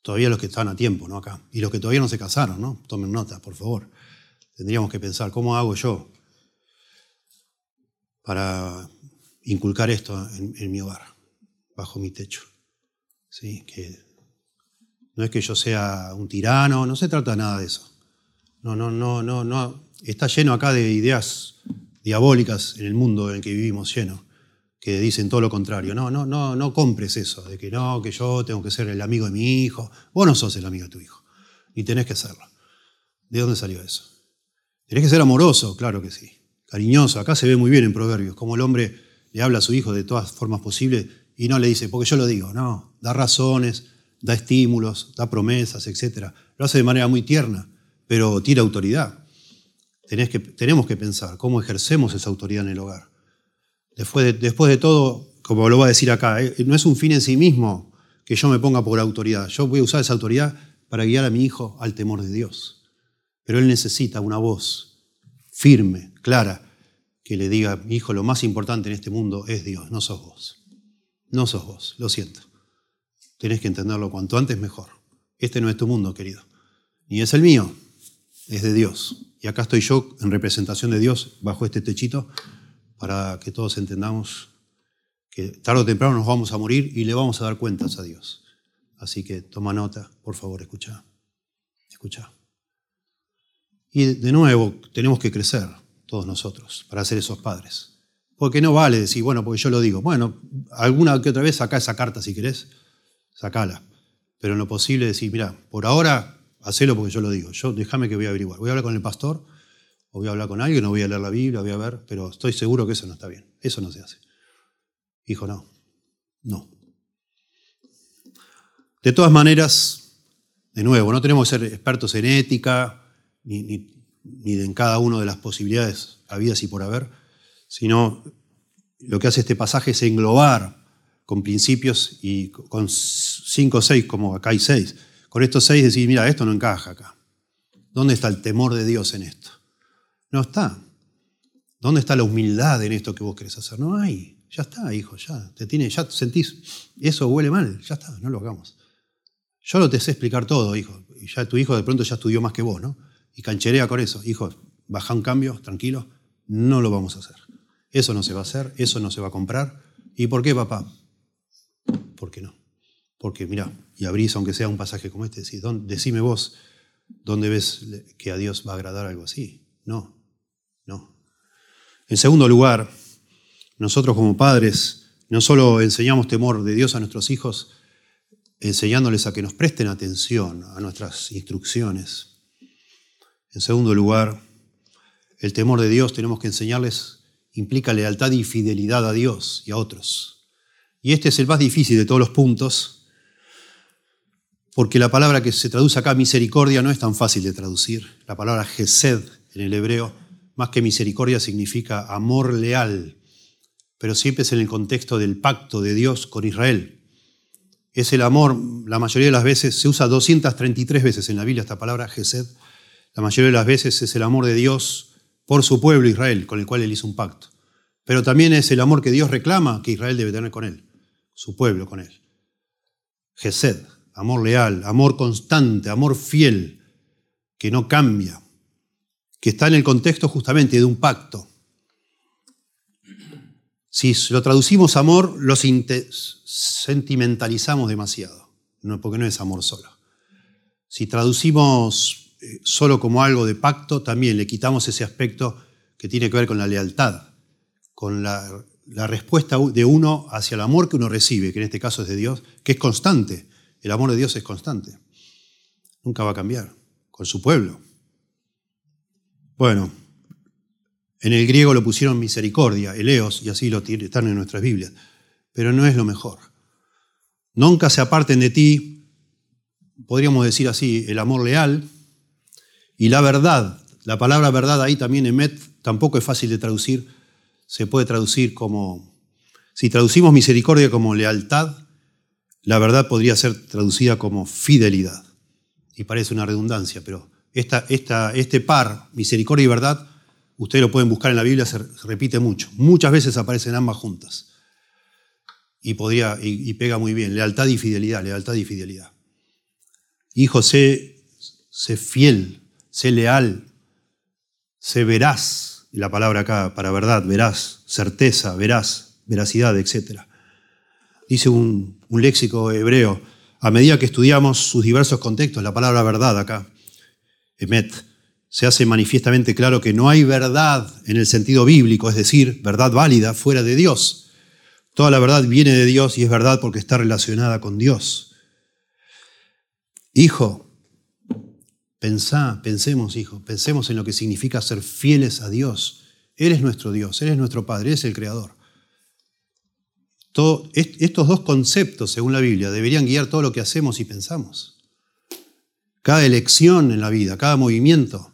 todavía los que están a tiempo, ¿no? Acá, y los que todavía no se casaron, ¿no? Tomen nota, por favor. Tendríamos que pensar, ¿cómo hago yo para inculcar esto en, mi hogar, bajo mi techo. ¿Sí? Que no es que yo sea un tirano, no se trata nada de eso. No, no, no, no, no. Está lleno acá de ideas diabólicas en el mundo en que vivimos, lleno, que dicen todo lo contrario. No, no, no, no compres eso, de que no, que yo tengo que ser el amigo de mi hijo. Vos no sos el amigo de tu hijo, ni tenés que serlo. ¿De dónde salió eso? Tenés que ser amoroso, claro que sí. Cariñoso, acá se ve muy bien en Proverbios, como el hombre le habla a su hijo de todas formas posibles y no le dice, porque yo lo digo, no, da razones, da estímulos, da promesas, etc. Lo hace de manera muy tierna, pero tiene autoridad. que, tenemos que pensar cómo ejercemos esa autoridad en el hogar. Después de, todo, como lo voy a decir acá, eh, no es un fin en sí mismo que yo me ponga por autoridad. Yo voy a usar esa autoridad para guiar a mi hijo al temor de Dios. Pero él necesita una voz firme, clara, que le diga, mi hijo, lo más importante en este mundo es Dios, no sos vos. No sos vos, lo siento. Tenés que entenderlo cuanto antes mejor. Este no es tu mundo, querido. Ni es el mío, es de Dios. Y acá estoy yo en representación de Dios bajo este techito para que todos entendamos que tarde o temprano nos vamos a morir y le vamos a dar cuentas a Dios. Así que toma nota, por favor, escucha. Escucha. Y de nuevo, tenemos que crecer todos nosotros para ser esos padres. Porque no vale decir, bueno, porque yo lo digo. Bueno, alguna que otra vez saca esa carta si querés sacala. Pero en lo posible decir, mira, por ahora, hacelo porque yo lo digo. Yo déjame que voy a averiguar. Voy a hablar con el pastor, o voy a hablar con alguien, no voy a leer la Biblia, voy a ver, pero estoy seguro que eso no está bien. Eso no se hace. Hijo, no. No. De todas maneras, de nuevo, no tenemos que ser expertos en ética, ni, ni en cada una de las posibilidades habidas y por haber, sino lo que hace este pasaje es englobar con principios y con cinco o seis, como acá hay seis. Con estos seis decir, mira, esto no encaja acá. ¿Dónde está el temor de Dios en esto? No está. ¿Dónde está la humildad en esto que vos querés hacer? No hay. Ya está, hijo, ya. Te tiene, ya sentís, eso huele mal, ya está, no lo hagamos. Yo no te sé explicar todo, hijo. Y ya tu hijo de pronto ya estudió más que vos, ¿no? Y cancherea con eso. Hijo, baja un cambio, tranquilo, no lo vamos a hacer. Eso no se va a hacer, eso no se va a comprar. ¿Y por qué, papá? ¿Por qué no? Porque mira, y abrís aunque sea un pasaje como este, decís, decime vos, ¿dónde ves que a Dios va a agradar algo así? No, no. En segundo lugar, nosotros como padres no solo enseñamos temor de Dios a nuestros hijos, enseñándoles a que nos presten atención a nuestras instrucciones. En segundo lugar, el temor de Dios tenemos que enseñarles implica lealtad y fidelidad a Dios y a otros. Y este es el más difícil de todos los puntos, porque la palabra que se traduce acá, misericordia, no es tan fácil de traducir. La palabra gesed en el hebreo, más que misericordia, significa amor leal, pero siempre es en el contexto del pacto de Dios con Israel. Es el amor, la mayoría de las veces, se usa 233 veces en la Biblia esta palabra, gesed. La mayoría de las veces es el amor de Dios por su pueblo Israel, con el cual él hizo un pacto. Pero también es el amor que Dios reclama que Israel debe tener con él su pueblo con él. Gesed, amor leal, amor constante, amor fiel, que no cambia, que está en el contexto justamente de un pacto. Si lo traducimos amor, lo sentimentalizamos demasiado, porque no es amor solo. Si traducimos eh, solo como algo de pacto, también le quitamos ese aspecto que tiene que ver con la lealtad, con la la respuesta de uno hacia el amor que uno recibe, que en este caso es de Dios, que es constante. El amor de Dios es constante. Nunca va a cambiar con su pueblo. Bueno, en el griego lo pusieron misericordia, eleos, y así lo están en nuestras Biblias, pero no es lo mejor. Nunca se aparten de ti, podríamos decir así, el amor leal y la verdad. La palabra verdad ahí también, emet, tampoco es fácil de traducir se puede traducir como, si traducimos misericordia como lealtad, la verdad podría ser traducida como fidelidad. Y parece una redundancia, pero esta, este par, misericordia y verdad, ustedes lo pueden buscar en la Biblia, se repite mucho. Muchas veces aparecen ambas juntas. Y, y, pega muy bien, lealtad y fidelidad, lealtad y fidelidad. Hijo, sé, sé fiel, sé leal, sé veraz, la palabra acá para verdad, verás, certeza, verás, veracidad, etc. Dice un, léxico hebreo, a medida que estudiamos sus diversos contextos, la palabra verdad acá, emet, se hace manifiestamente claro que no hay verdad en el sentido bíblico, es decir, verdad válida fuera de Dios. Toda la verdad viene de Dios y es verdad porque está relacionada con Dios. Hijo, pensá, pensemos, hijo, pensemos en lo que significa ser fieles a Dios. Él es nuestro Dios, Él es nuestro Padre, Él es el Creador. estos dos conceptos, según la Biblia, deberían guiar todo lo que hacemos y pensamos. Cada elección en la vida, cada movimiento,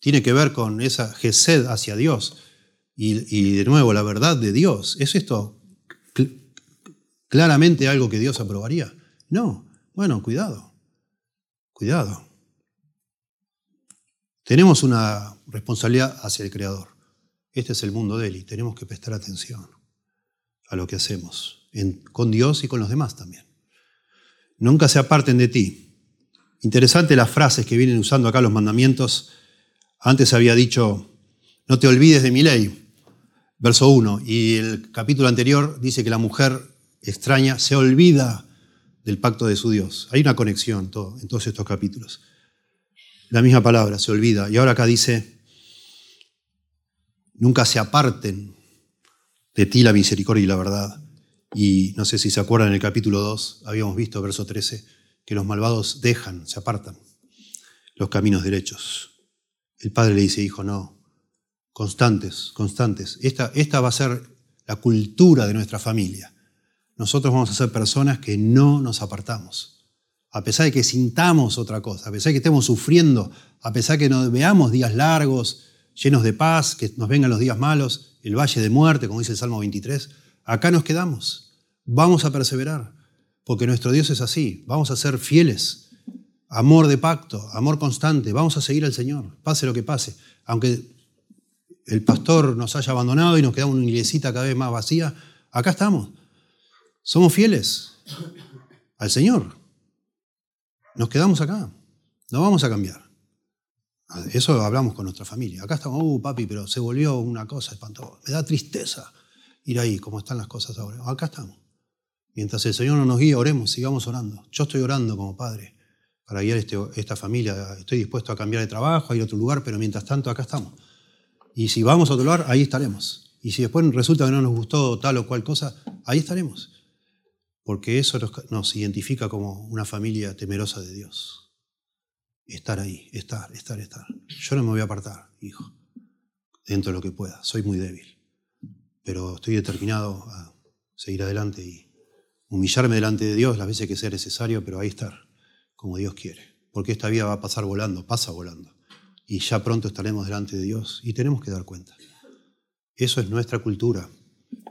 tiene que ver con esa gesed hacia Dios. Y, de nuevo, la verdad de Dios. ¿Es esto claramente algo que Dios aprobaría? No. Bueno, cuidado. Cuidado. Tenemos una responsabilidad hacia el Creador. Este es el mundo de Él y tenemos que prestar atención a lo que hacemos, con Dios y con los demás también. Nunca se aparten de ti. Interesante las frases que vienen usando acá los mandamientos antes había dicho, no te olvides de mi ley, verso 1, y el capítulo anterior dice que la mujer extraña se olvida del pacto de su Dios. Hay una conexión en todos estos capítulos. La misma palabra, se olvida. Y ahora acá dice, nunca se aparten de ti la misericordia y la verdad. Y no sé si se acuerdan, en el capítulo 2 habíamos visto, verso 13, que los malvados dejan, se apartan los caminos derechos. El padre le dice, hijo, no, constantes, constantes. Esta, esta va a ser la cultura de nuestra familia. Nosotros vamos a ser personas que no nos apartamos. A pesar de que sintamos otra cosa, a pesar de que estemos sufriendo, a pesar de que nos veamos días largos, llenos de paz, que nos vengan los días malos, el valle de muerte, como dice el Salmo 23, acá nos quedamos. Vamos a perseverar, porque nuestro Dios es así. Vamos a ser fieles amor de pacto, amor constante, vamos a seguir al Señor, pase lo que pase. Aunque el pastor nos haya abandonado y nos queda una iglesita cada vez más vacía, acá estamos. Somos fieles al Señor. Nos quedamos acá. No vamos a cambiar. Eso hablamos con nuestra familia. Acá estamos, uh, papi, pero se volvió una cosa espantosa. Me da tristeza ir ahí, como están las cosas ahora. Acá estamos. Mientras el Señor no nos guía, oremos, sigamos orando. Yo estoy orando como padre para guiar este, esta familia. Estoy dispuesto a cambiar de trabajo, a ir a otro lugar, pero mientras tanto acá estamos. Y si vamos a otro lugar, ahí estaremos. Y si después resulta que no nos gustó tal o cual cosa, ahí estaremos. Porque eso nos, identifica como una familia temerosa de Dios. Estar ahí, estar, estar, estar. Yo no me voy a apartar, hijo, dentro de lo que pueda. Soy muy débil. Pero estoy determinado a seguir adelante y humillarme delante de Dios las veces que sea necesario, pero ahí estar como Dios quiere. Porque esta vida va a pasar volando, pasa volando. Y ya pronto estaremos delante de Dios y tenemos que dar cuenta. Eso es nuestra cultura.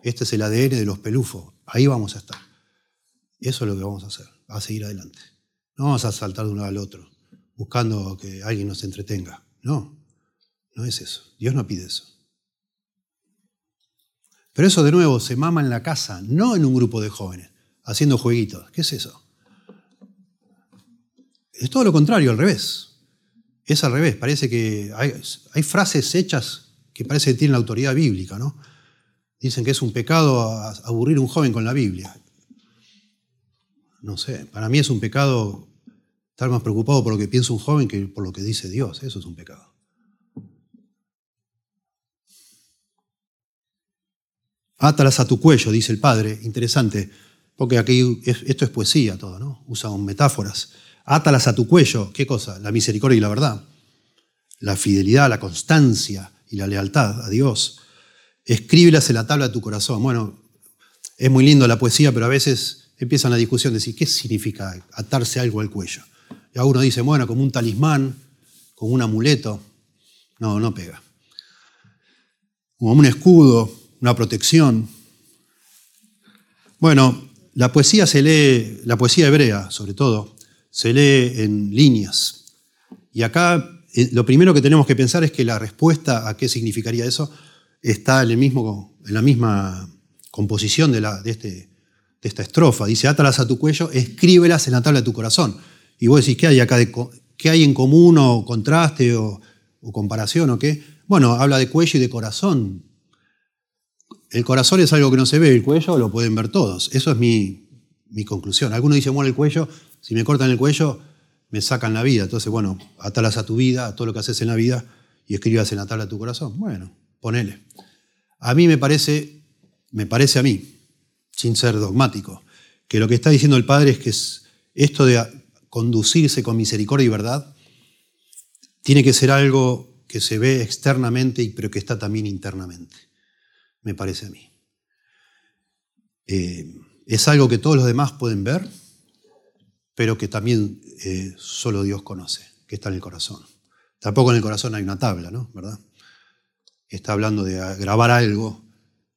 Este es el ADN de los pelufos. Ahí vamos a estar. Eso es lo que vamos a hacer, a seguir adelante. No vamos a saltar de un lado al otro, buscando que alguien nos entretenga. No, no es eso. Dios no pide eso. Pero eso de nuevo se mama en la casa, no en un grupo de jóvenes, haciendo jueguitos. ¿Qué es eso? Es todo lo contrario, al revés. Es al revés. Parece que hay, frases hechas que parece que tienen la autoridad bíblica, ¿no? Dicen que es un pecado aburrir a un joven con la Biblia. No sé, para mí es un pecado estar más preocupado por lo que piensa un joven que por lo que dice Dios. Eso es un pecado. Átalas a tu cuello, dice el padre. Interesante, porque aquí esto es poesía todo, ¿no? Usan metáforas. Átalas a tu cuello. ¿Qué cosa? La misericordia y la verdad. La fidelidad, la constancia y la lealtad a Dios. Escríbelas en la tabla de tu corazón. Bueno, es muy lindo la poesía, pero a veces empiezan la discusión de decir, ¿qué significa atarse algo al cuello? Y a uno dice, bueno, como un talismán, como un amuleto. No, no pega. Como un escudo, una protección. Bueno, la poesía se lee, la poesía hebrea sobre todo, se lee en líneas. Y acá eh, lo primero que tenemos que pensar es que la respuesta a qué significaría eso está en, el mismo, en la misma composición de, la, de, este, de esta estrofa. Dice, átalas a tu cuello, escríbelas en la tabla de tu corazón. Y vos decís, ¿qué hay acá? ¿Qué hay en común o contraste o comparación o qué? Bueno, habla de cuello y de corazón. El corazón es algo que no se ve, el cuello lo pueden ver todos. Eso es mi, mi conclusión. Algunos dicen, bueno, el cuello si me cortan el cuello, me sacan la vida. Entonces, bueno, atalas a tu vida, a todo lo que haces en la vida y escribas en la tabla a tu corazón. Bueno, ponele. A mí me parece, me parece a mí, sin ser dogmático, que lo que está diciendo el Padre es que esto de conducirse con misericordia y verdad tiene que ser algo que se ve externamente, pero que está también internamente, me parece a mí. Eh, es algo que todos los demás pueden ver, pero que también eh, solo Dios conoce, que está en el corazón. Tampoco en el corazón hay una tabla, ¿no? ¿Verdad? Está hablando de grabar algo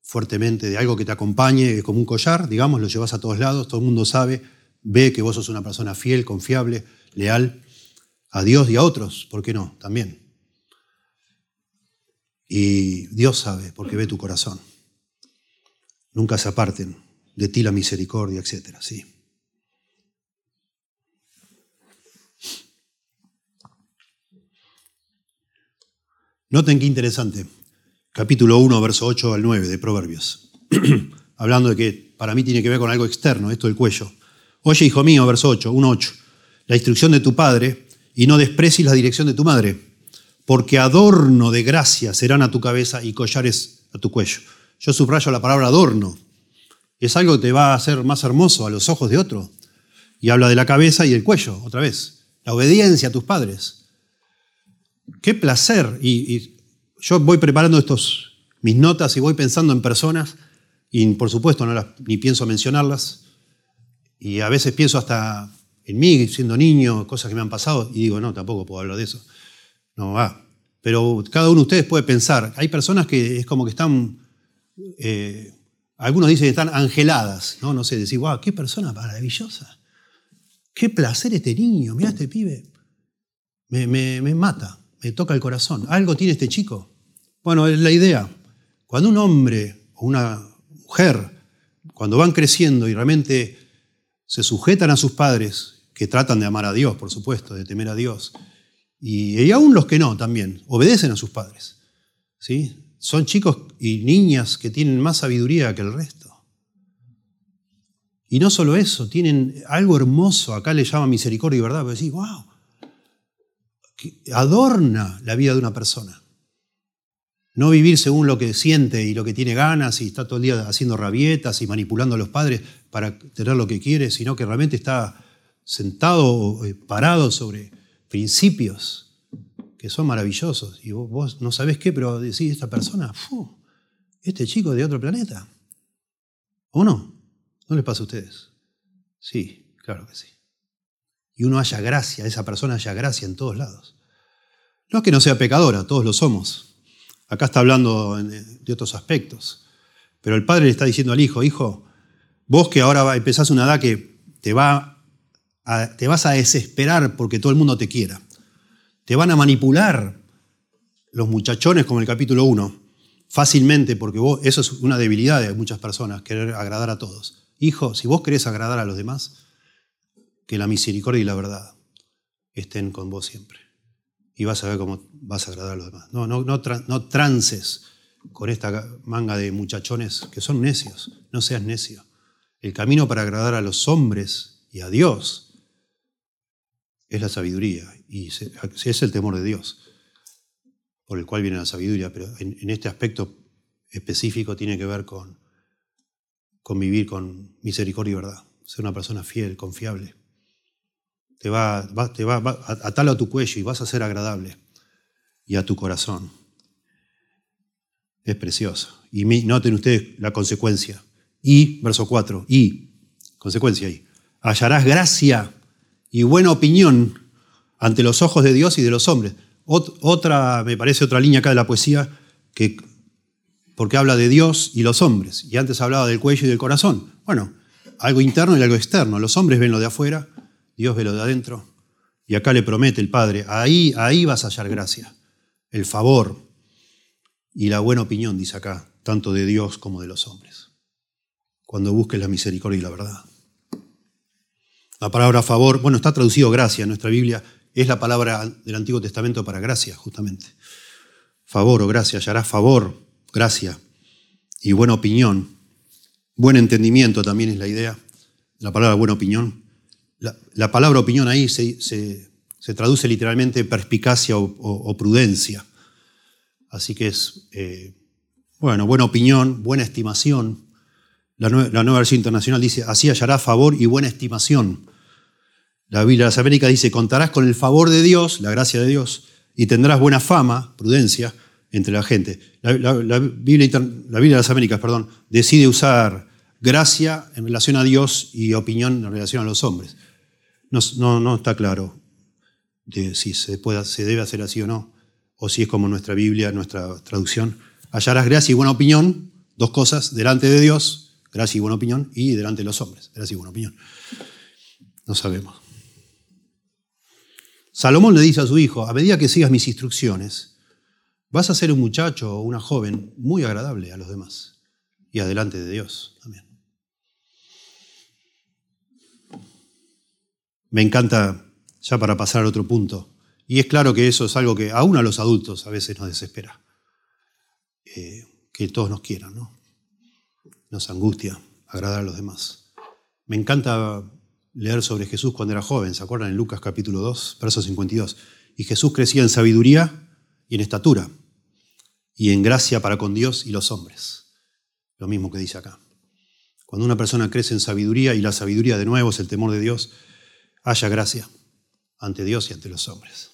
fuertemente, de algo que te acompañe, como un collar, digamos, lo llevas a todos lados, todo el mundo sabe, ve que vos sos una persona fiel, confiable, leal a Dios y a otros, ¿por qué no? También. Y Dios sabe, porque ve tu corazón. Nunca se aparten de ti la misericordia, etc. Sí. Noten qué interesante. Capítulo 1, verso 8 al 9 de Proverbios. [clears throat] Hablando de que para mí tiene que ver con algo externo, esto del cuello. Oye, hijo mío, verso 8, 1, 8. La instrucción de tu padre y no desprecies la dirección de tu madre, porque adorno de gracia serán a tu cabeza y collares a tu cuello. Yo subrayo la palabra adorno. Es algo que te va a hacer más hermoso a los ojos de otro. Y habla de la cabeza y el cuello, otra vez. La obediencia a tus padres. Qué placer. Y, yo voy preparando estos, mis notas y voy pensando en personas y por supuesto no ni pienso mencionarlas. Y a veces pienso hasta en mí, siendo niño, cosas que me han pasado y digo, no, tampoco puedo hablar de eso. No va. Pero cada uno de ustedes puede pensar. Hay personas que es como que están, eh, algunos dicen que están angeladas, ¿no? No sé, decir, wow, qué persona maravillosa. Qué placer este niño, mira este pibe. Me, me, me mata me toca el corazón. Algo tiene este chico. Bueno, es la idea. Cuando un hombre o una mujer, cuando van creciendo y realmente se sujetan a sus padres, que tratan de amar a Dios, por supuesto, de temer a Dios, y, aún los que no también, obedecen a sus padres. ¿sí? Son chicos y niñas que tienen más sabiduría que el resto. Y no solo eso, tienen algo hermoso, acá le llama misericordia y verdad, pero decís, wow, adorna la vida de una persona. No vivir según lo que siente y lo que tiene ganas y está todo el día haciendo rabietas y manipulando a los padres para tener lo que quiere, sino que realmente está sentado, eh, parado sobre principios que son maravillosos. Y vos, no sabés qué, pero decís, esta persona, este chico de otro planeta. ¿O no? ¿No les pasa a ustedes? Sí, claro que sí y uno haya gracia, esa persona haya gracia en todos lados. No es que no sea pecadora, todos lo somos. Acá está hablando de otros aspectos. Pero el padre le está diciendo al hijo, hijo, vos que ahora empezás una edad que te, va te vas a desesperar porque todo el mundo te quiera. Te van a manipular los muchachones como el capítulo 1, fácilmente, porque vos, eso es una debilidad de muchas personas, querer agradar a todos. Hijo, si vos querés agradar a los demás, que la misericordia y la verdad estén con vos siempre. Y vas a ver cómo vas a agradar a los demás. No, no, no trances con esta manga de muchachones que son necios. No seas necio. El camino para agradar a los hombres y a Dios es la sabiduría. Y es el temor de Dios, por el cual viene la sabiduría. Pero en, este aspecto específico tiene que ver con, vivir con misericordia y verdad. Ser una persona fiel, confiable te va, te va, a atarlo a tu cuello y vas a ser agradable y a tu corazón. Es precioso. Y noten ustedes la consecuencia. Y, verso 4, y, consecuencia ahí, hallarás gracia y buena opinión ante los ojos de Dios y de los hombres. otra, me parece otra línea acá de la poesía, que, porque habla de Dios y los hombres. Y antes hablaba del cuello y del corazón. Bueno, algo interno y algo externo. Los hombres ven lo de afuera, Dios ve lo de adentro. Y acá le promete el Padre, ahí, ahí vas a hallar gracia, el favor y la buena opinión, dice acá, tanto de Dios como de los hombres, cuando busques la misericordia y la verdad. La palabra favor, bueno, está traducido gracia en nuestra Biblia, es la palabra del Antiguo Testamento para gracia, justamente. Favor o gracia, hallarás favor, gracia y buena opinión. Buen entendimiento también es la idea, la palabra buena opinión la, palabra opinión ahí se, traduce literalmente perspicacia o, prudencia. Así que es, eh, bueno, buena opinión, buena estimación. La, nueva versión internacional dice, así hallará favor y buena estimación. La Biblia de las Américas dice, contarás con el favor de Dios, la gracia de Dios, y tendrás buena fama, prudencia, entre la gente. La, Biblia, de las Américas perdón, decide usar gracia en relación a Dios y opinión en relación a los hombres. No, está claro de si se, se debe hacer así o no, o si es como nuestra Biblia, nuestra traducción. Hallarás gracia y buena opinión, dos cosas, delante de Dios, gracia y buena opinión, y delante de los hombres, gracia y buena opinión. No sabemos. Salomón le dice a su hijo, a medida que sigas mis instrucciones, vas a ser un muchacho o una joven muy agradable a los demás y adelante de Dios también. Me encanta, ya para pasar al otro punto, y es claro que eso es algo que aún a los adultos a veces nos desespera, eh, que todos nos quieran, ¿no? Nos angustia agradar a los demás. Me encanta leer sobre Jesús cuando era joven, ¿se acuerdan? En Lucas capítulo 2, verso 52. Y Jesús crecía en sabiduría y en estatura, y en gracia para con Dios y los hombres. Lo mismo que dice acá. Cuando una persona crece en sabiduría, y la sabiduría de nuevo es el temor de Dios, haya gracia ante Dios y ante los hombres.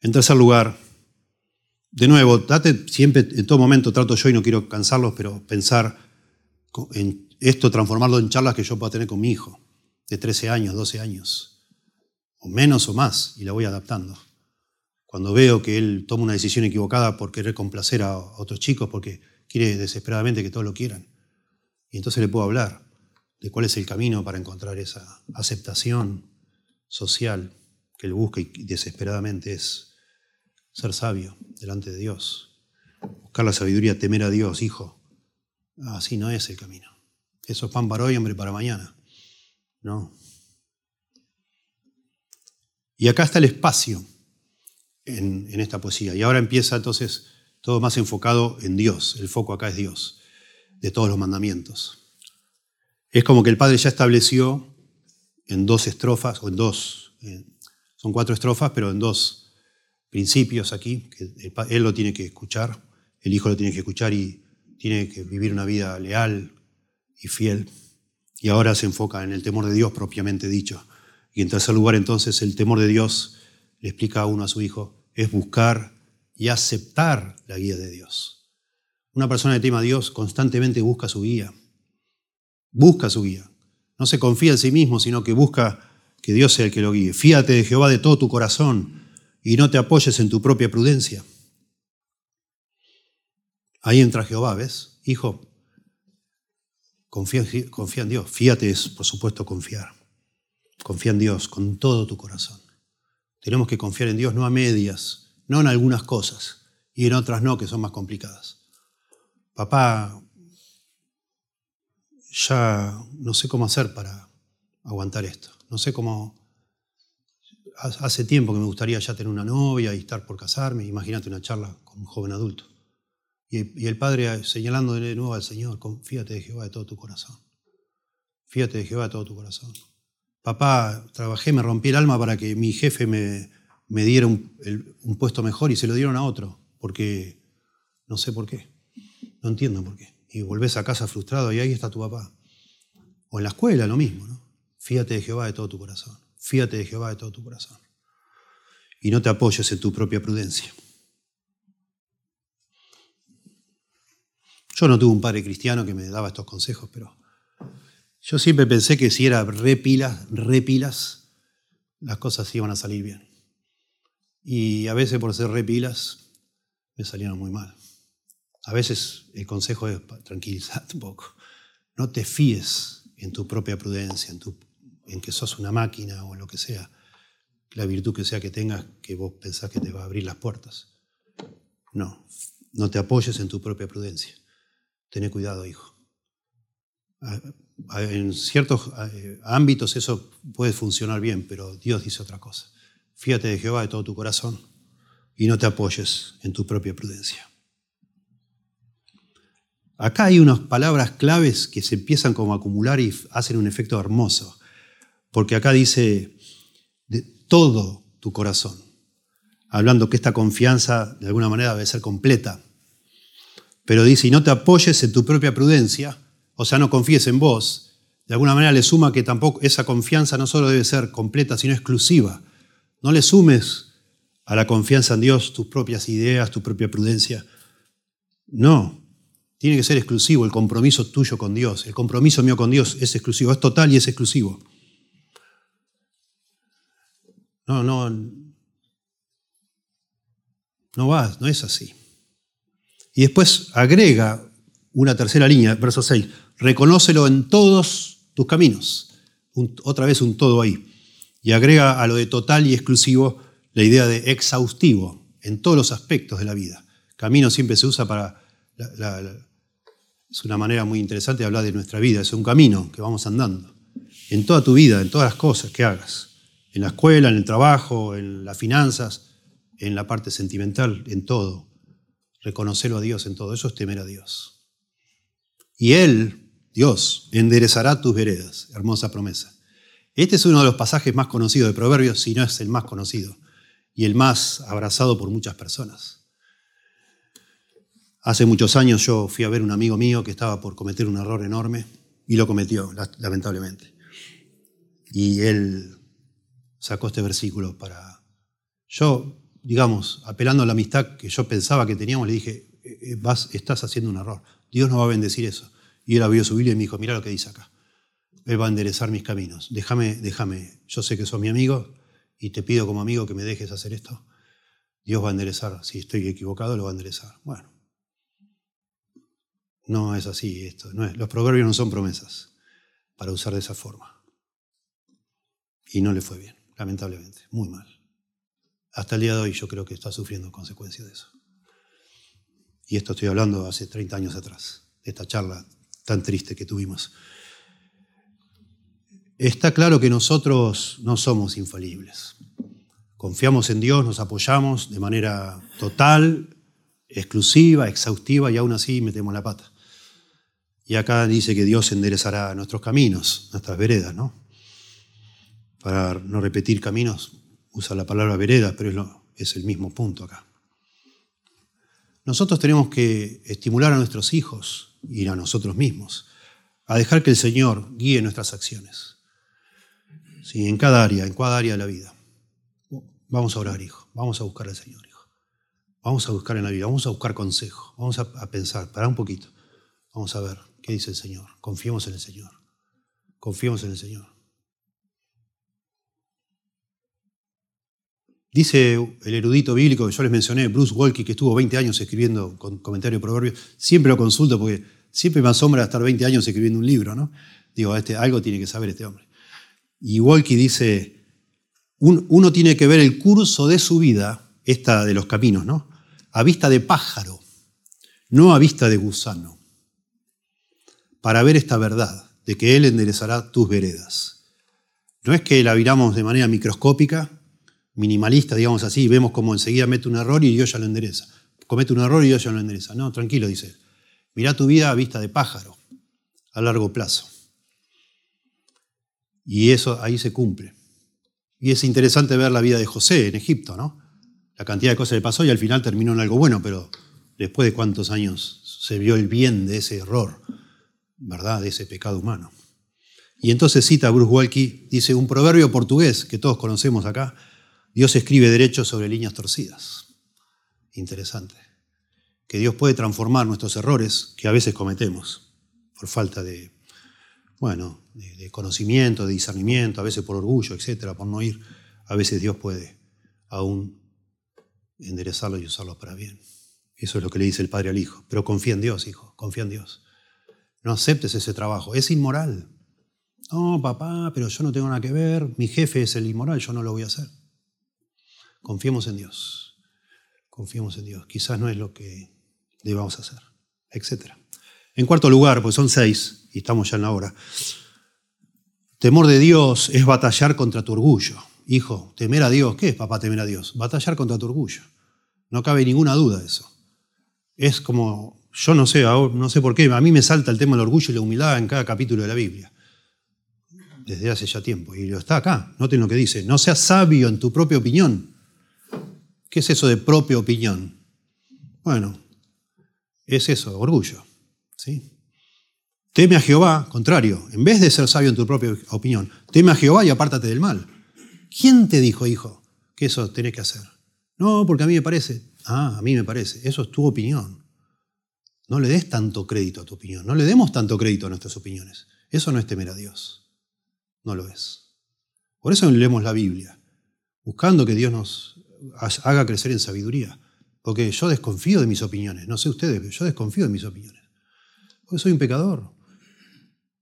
En tercer lugar, de nuevo, date siempre, en todo momento trato yo y no quiero cansarlos, pero pensar en esto, transformarlo en charlas que yo pueda tener con mi hijo de 13 años, 12 años, o menos o más, y la voy adaptando. Cuando veo que él toma una decisión equivocada por querer complacer a otros chicos, porque quiere desesperadamente que todos lo quieran, y entonces le puedo hablar de cuál es el camino para encontrar esa aceptación social que él busca y desesperadamente es ser sabio delante de Dios. Buscar la sabiduría, temer a Dios, hijo. Así no es el camino. Eso es pan para hoy, hombre para mañana. No. Y acá está el espacio en, esta poesía. Y ahora empieza entonces todo más enfocado en Dios. El foco acá es Dios, de todos los mandamientos. Es como que el Padre ya estableció en dos estrofas, o en dos, son cuatro estrofas, pero en dos principios aquí, que Él lo tiene que escuchar, el Hijo lo tiene que escuchar y tiene que vivir una vida leal y fiel. Y ahora se enfoca en el temor de Dios propiamente dicho. Y en tercer lugar, entonces, el temor de Dios, le explica a uno a su hijo, es buscar y aceptar la guía de Dios. Una persona que tema a Dios constantemente busca su guía. Busca su guía. No se confía en sí mismo, sino que busca que Dios sea el que lo guíe. Fíate de Jehová de todo tu corazón y no te apoyes en tu propia prudencia. Ahí entra Jehová, ¿ves? Hijo, Confía, en Dios. Fíate es, por supuesto, confiar. Confía en Dios con todo tu corazón. Tenemos que confiar en Dios no a medias, no en algunas cosas y en otras no, que son más complicadas. Papá, ya no sé cómo hacer para aguantar esto. No sé cómo... Hace tiempo que me gustaría ya tener una novia y estar por casarme. Imagínate una charla con un joven adulto. Y, el Padre señalando de nuevo al Señor, fíjate de Jehová de todo tu corazón. Fíjate de Jehová de todo tu corazón. Papá, trabajé, me rompí el alma para que mi jefe me, me diera un, puesto mejor y se lo dieron a otro, porque no sé por qué. No entiendo por qué. Y volvés a casa frustrado y ahí está tu papá. O en la escuela lo mismo, ¿no? Fíjate de Jehová de todo tu corazón. Fíjate de Jehová de todo tu corazón. Y no te apoyes en tu propia prudencia. Yo no tuve un padre cristiano que me daba estos consejos, pero yo siempre pensé que si era repilas, repilas, las cosas iban a salir bien. Y a veces por ser repilas me salieron muy mal. A veces el consejo es tranquilizarte un poco. No te fíes en tu propia prudencia, en, tu, en que sos una máquina o lo que sea, la virtud que sea que tengas, que vos pensás que te va a abrir las puertas. No, no te apoyes en tu propia prudencia. Tené cuidado, hijo. En ciertos eh, ámbitos eso puede funcionar bien, pero Dios dice otra cosa. Fíjate de Jehová de todo tu corazón y no te apoyes en tu propia prudencia. Acá hay unas palabras claves que se empiezan como a acumular y hacen un efecto hermoso. Porque acá dice de todo tu corazón, hablando que esta confianza de alguna manera debe ser completa. Pero dice, y no te apoyes en tu propia prudencia, o sea, no confíes en vos. De alguna manera le suma que tampoco esa confianza no solo debe ser completa, sino exclusiva. No le sumes a la confianza en Dios tus propias ideas, tu propia prudencia. No, tiene que ser exclusivo el compromiso tuyo con Dios. El compromiso mío con Dios es exclusivo, es total y es exclusivo. No, no, no va, no es así. Y después agrega una tercera línea, verso 6, reconócelo en todos tus caminos. otra vez un todo ahí. Y agrega a lo de total y exclusivo la idea de exhaustivo en todos los aspectos de la vida. Camino siempre se usa para... es una manera muy interesante de hablar de nuestra vida, es un camino que vamos andando. En toda tu vida, en todas las cosas que hagas. En la escuela, en el trabajo, en las finanzas, en la parte sentimental, en todo. Reconocerlo a Dios en todo. Eso es temer a Dios. Y Él, Dios, enderezará tus veredas. Hermosa promesa. Este es uno de los pasajes más conocidos de Proverbios, si no es el más conocido y el más abrazado por muchas personas. Hace muchos años yo fui a ver a un amigo mío que estaba por cometer un error enorme y lo cometió, lamentablemente. Y él sacó este versículo para... Yo, digamos, apelando a la amistad que yo pensaba que teníamos, le dije, eh, eh, vas, estás haciendo un error. Dios no va a bendecir eso. Y él abrió su Biblia y me dijo, mira lo que dice acá. Él va a enderezar mis caminos. Déjame, déjame. Yo sé que sos mi amigo y te pido como amigo que me dejes hacer esto. Dios va a enderezar. Si estoy equivocado, lo va a enderezar. Bueno. No es así esto. No es. Los proverbios no son promesas para usar de esa forma. Y no le fue bien, lamentablemente. Muy mal. Hasta el día de hoy yo creo que está sufriendo consecuencias de eso. Y esto estoy hablando hace 30 años atrás, de esta charla tan triste que tuvimos. Está claro que nosotros no somos infalibles. Confiamos en Dios, nos apoyamos de manera total, exclusiva, exhaustiva y aún así metemos la pata. Y acá dice que Dios enderezará nuestros caminos, nuestras veredas, ¿no? Para no repetir caminos, usa la palabra vereda, pero es el mismo punto acá. Nosotros tenemos que estimular a nuestros hijos y a nosotros mismos a dejar que el Señor guíe nuestras acciones. Sí, en cada área, en cada área de la vida. Vamos a orar, hijo. Vamos a buscar al Señor, hijo. Vamos a buscar en la vida, vamos a buscar consejo. Vamos a, a pensar, para un poquito. Vamos a ver qué dice el Señor. Confiemos en el Señor. Confiemos en el Señor. Dice el erudito bíblico que yo les mencioné, Bruce Walkie, que estuvo 20 años escribiendo con comentario de proverbios, siempre lo consulto porque siempre me asombra estar 20 años escribiendo un libro, ¿no? Digo, este, algo tiene que saber este hombre. Y Walkie dice, uno tiene que ver el curso de su vida, esta de los caminos, ¿no? A vista de pájaro, no a vista de gusano, para ver esta verdad de que Él enderezará tus veredas. No es que la viramos de manera microscópica, minimalista, digamos así, vemos como enseguida mete un error y Dios ya lo endereza. Comete un error y Dios ya lo endereza. No, tranquilo, dice. Mirá tu vida a vista de pájaro, a largo plazo. Y eso ahí se cumple. Y es interesante ver la vida de José en Egipto, ¿no? La cantidad de cosas le pasó y al final terminó en algo bueno, pero después de cuántos años se vio el bien de ese error, ¿verdad? De ese pecado humano. Y entonces cita Bruce Walkie, dice un proverbio portugués que todos conocemos acá, Dios escribe derecho sobre líneas torcidas. Interesante. Que Dios puede transformar nuestros errores que a veces cometemos por falta de, bueno, de, conocimiento, de discernimiento, a veces por orgullo, etcétera, por no ir. A veces Dios puede aún enderezarlo y usarlo para bien. Eso es lo que le dice el padre al hijo. Pero confía en Dios, hijo, confía en Dios. No aceptes ese trabajo, es inmoral. No, papá, pero yo no tengo nada que ver, mi jefe es el inmoral, yo no lo voy a hacer. Confiemos en Dios. Confiemos en Dios. Quizás no es lo que debamos hacer, etc. En cuarto lugar, pues son seis y estamos ya en la hora. Temor de Dios es batallar contra tu orgullo. Hijo, temer a Dios, ¿qué es papá temer a Dios? Batallar contra tu orgullo. No cabe ninguna duda de eso. Es como, yo no sé, no sé por qué, a mí me salta el tema del orgullo y la humildad en cada capítulo de la Biblia. desde hace ya tiempo. Y lo está acá. Noten lo que dice. No seas sabio en tu propia opinión. ¿Qué es eso de propia opinión? Bueno, es eso, orgullo. ¿sí? Teme a Jehová, contrario, en vez de ser sabio en tu propia opinión, teme a Jehová y apártate del mal. ¿Quién te dijo, hijo, que eso tenés que hacer? No, porque a mí me parece. Ah, a mí me parece. Eso es tu opinión. No le des tanto crédito a tu opinión. No le demos tanto crédito a nuestras opiniones. Eso no es temer a Dios. No lo es. Por eso leemos la Biblia, buscando que Dios nos haga crecer en sabiduría. Porque yo desconfío de mis opiniones. No sé ustedes, pero yo desconfío de mis opiniones. Porque soy un pecador.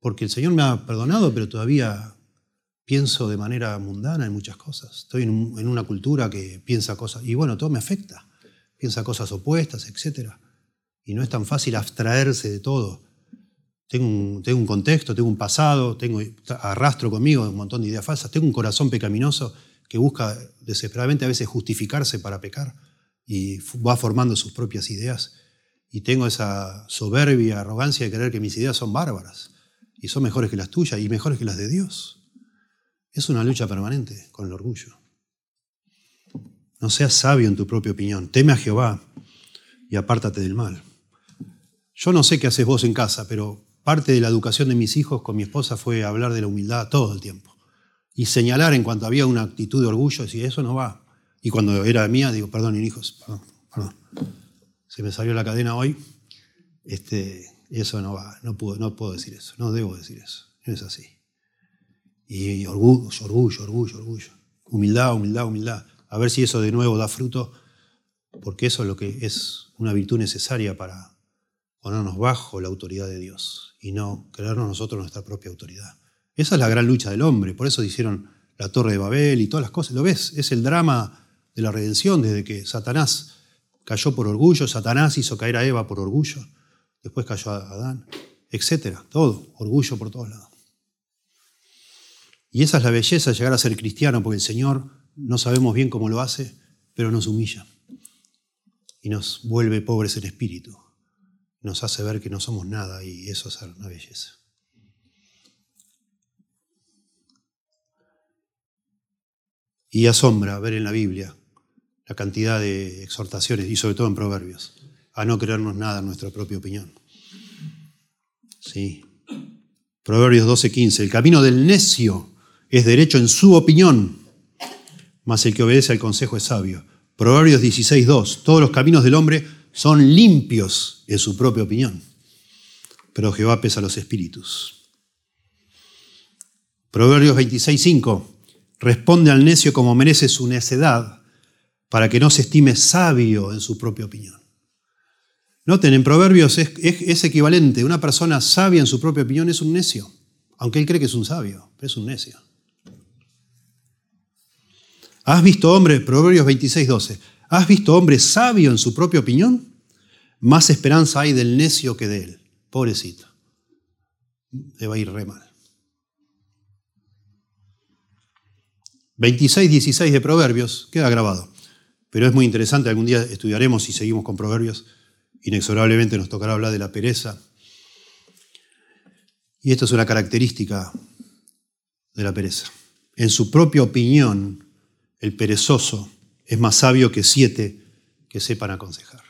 Porque el Señor me ha perdonado, pero todavía pienso de manera mundana en muchas cosas. Estoy en, una cultura que piensa cosas, y bueno, todo me afecta. Piensa cosas opuestas, etc. Y no es tan fácil abstraerse de todo. Tengo un, tengo un contexto, tengo un pasado, tengo, arrastro conmigo un montón de ideas falsas, tengo un corazón pecaminoso que busca desesperadamente a veces justificarse para pecar y va formando sus propias ideas. Y tengo esa soberbia, arrogancia de creer que mis ideas son bárbaras y son mejores que las tuyas y mejores que las de Dios. Es una lucha permanente con el orgullo. No seas sabio en tu propia opinión. Teme a Jehová y apártate del mal. Yo no sé qué haces vos en casa, pero parte de la educación de mis hijos con mi esposa fue hablar de la humildad todo el tiempo. Y señalar en cuanto había una actitud de orgullo, decir, eso no va. Y cuando era mía, digo, perdón, hijos, perdón, perdón. Se me salió la cadena hoy. Este, eso no va, no puedo, no puedo decir eso, no debo decir eso. No es así. Y orgullo, orgullo, orgullo, orgullo. Humildad, humildad, humildad. A ver si eso de nuevo da fruto, porque eso es lo que es una virtud necesaria para ponernos bajo la autoridad de Dios y no creernos nosotros nuestra propia autoridad. Esa es la gran lucha del hombre, por eso hicieron la Torre de Babel y todas las cosas. ¿Lo ves? Es el drama de la redención desde que Satanás cayó por orgullo, Satanás hizo caer a Eva por orgullo, después cayó a Adán, etcétera. Todo, orgullo por todos lados. Y esa es la belleza de llegar a ser cristiano, porque el Señor no sabemos bien cómo lo hace, pero nos humilla y nos vuelve pobres en espíritu. Nos hace ver que no somos nada y eso es una belleza. Y asombra ver en la Biblia la cantidad de exhortaciones, y sobre todo en Proverbios, a no creernos nada en nuestra propia opinión. Sí. Proverbios 12:15, el camino del necio es derecho en su opinión, mas el que obedece al consejo es sabio. Proverbios 16.2, todos los caminos del hombre son limpios en su propia opinión, pero Jehová pesa los espíritus. Proverbios 26.5, responde al necio como merece su necedad, para que no se estime sabio en su propia opinión. Noten, en Proverbios es, equivalente, una persona sabia en su propia opinión es un necio, aunque él cree que es un sabio, es un necio. ¿Has visto hombre, Proverbios 26, 12, ¿has visto hombre sabio en su propia opinión? Más esperanza hay del necio que de él. Pobrecito. Le ir re mal. 26, 16 de Proverbios, queda grabado. Pero es muy interesante, algún día estudiaremos y seguimos con Proverbios. Inexorablemente nos tocará hablar de la pereza. Y esto es una característica de la pereza. En su propia opinión, el perezoso es más sabio que siete que sepan aconsejar.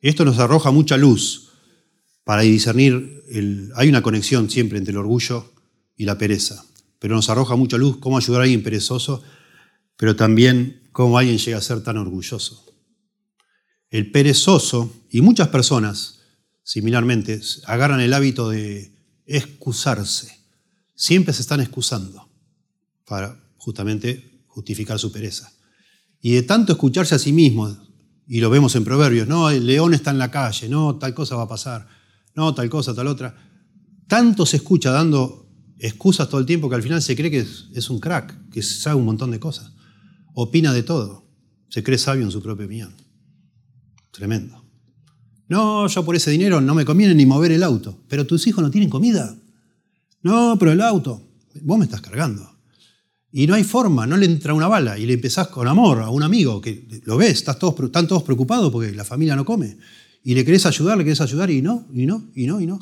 Esto nos arroja mucha luz para discernir, el, hay una conexión siempre entre el orgullo y la pereza, pero nos arroja mucha luz cómo ayudar a alguien perezoso, pero también cómo alguien llega a ser tan orgulloso. El perezoso y muchas personas, similarmente, agarran el hábito de excusarse. Siempre se están excusando para justamente justificar su pereza. Y de tanto escucharse a sí mismo, y lo vemos en Proverbios, no, el león está en la calle, no, tal cosa va a pasar, no, tal cosa, tal otra. Tanto se escucha dando excusas todo el tiempo que al final se cree que es, un crack, que sabe un montón de cosas. Opina de todo. Se cree sabio en su propia opinión. Tremendo. No, yo por ese dinero no me conviene ni mover el auto. Pero tus hijos no tienen comida. No, pero el auto. Vos me estás cargando. Y no hay forma, no le entra una bala y le empezás con amor a un amigo que lo ves, estás todos, están todos preocupados porque la familia no come. Y le querés ayudar, le querés ayudar y no, y no, y no, y no.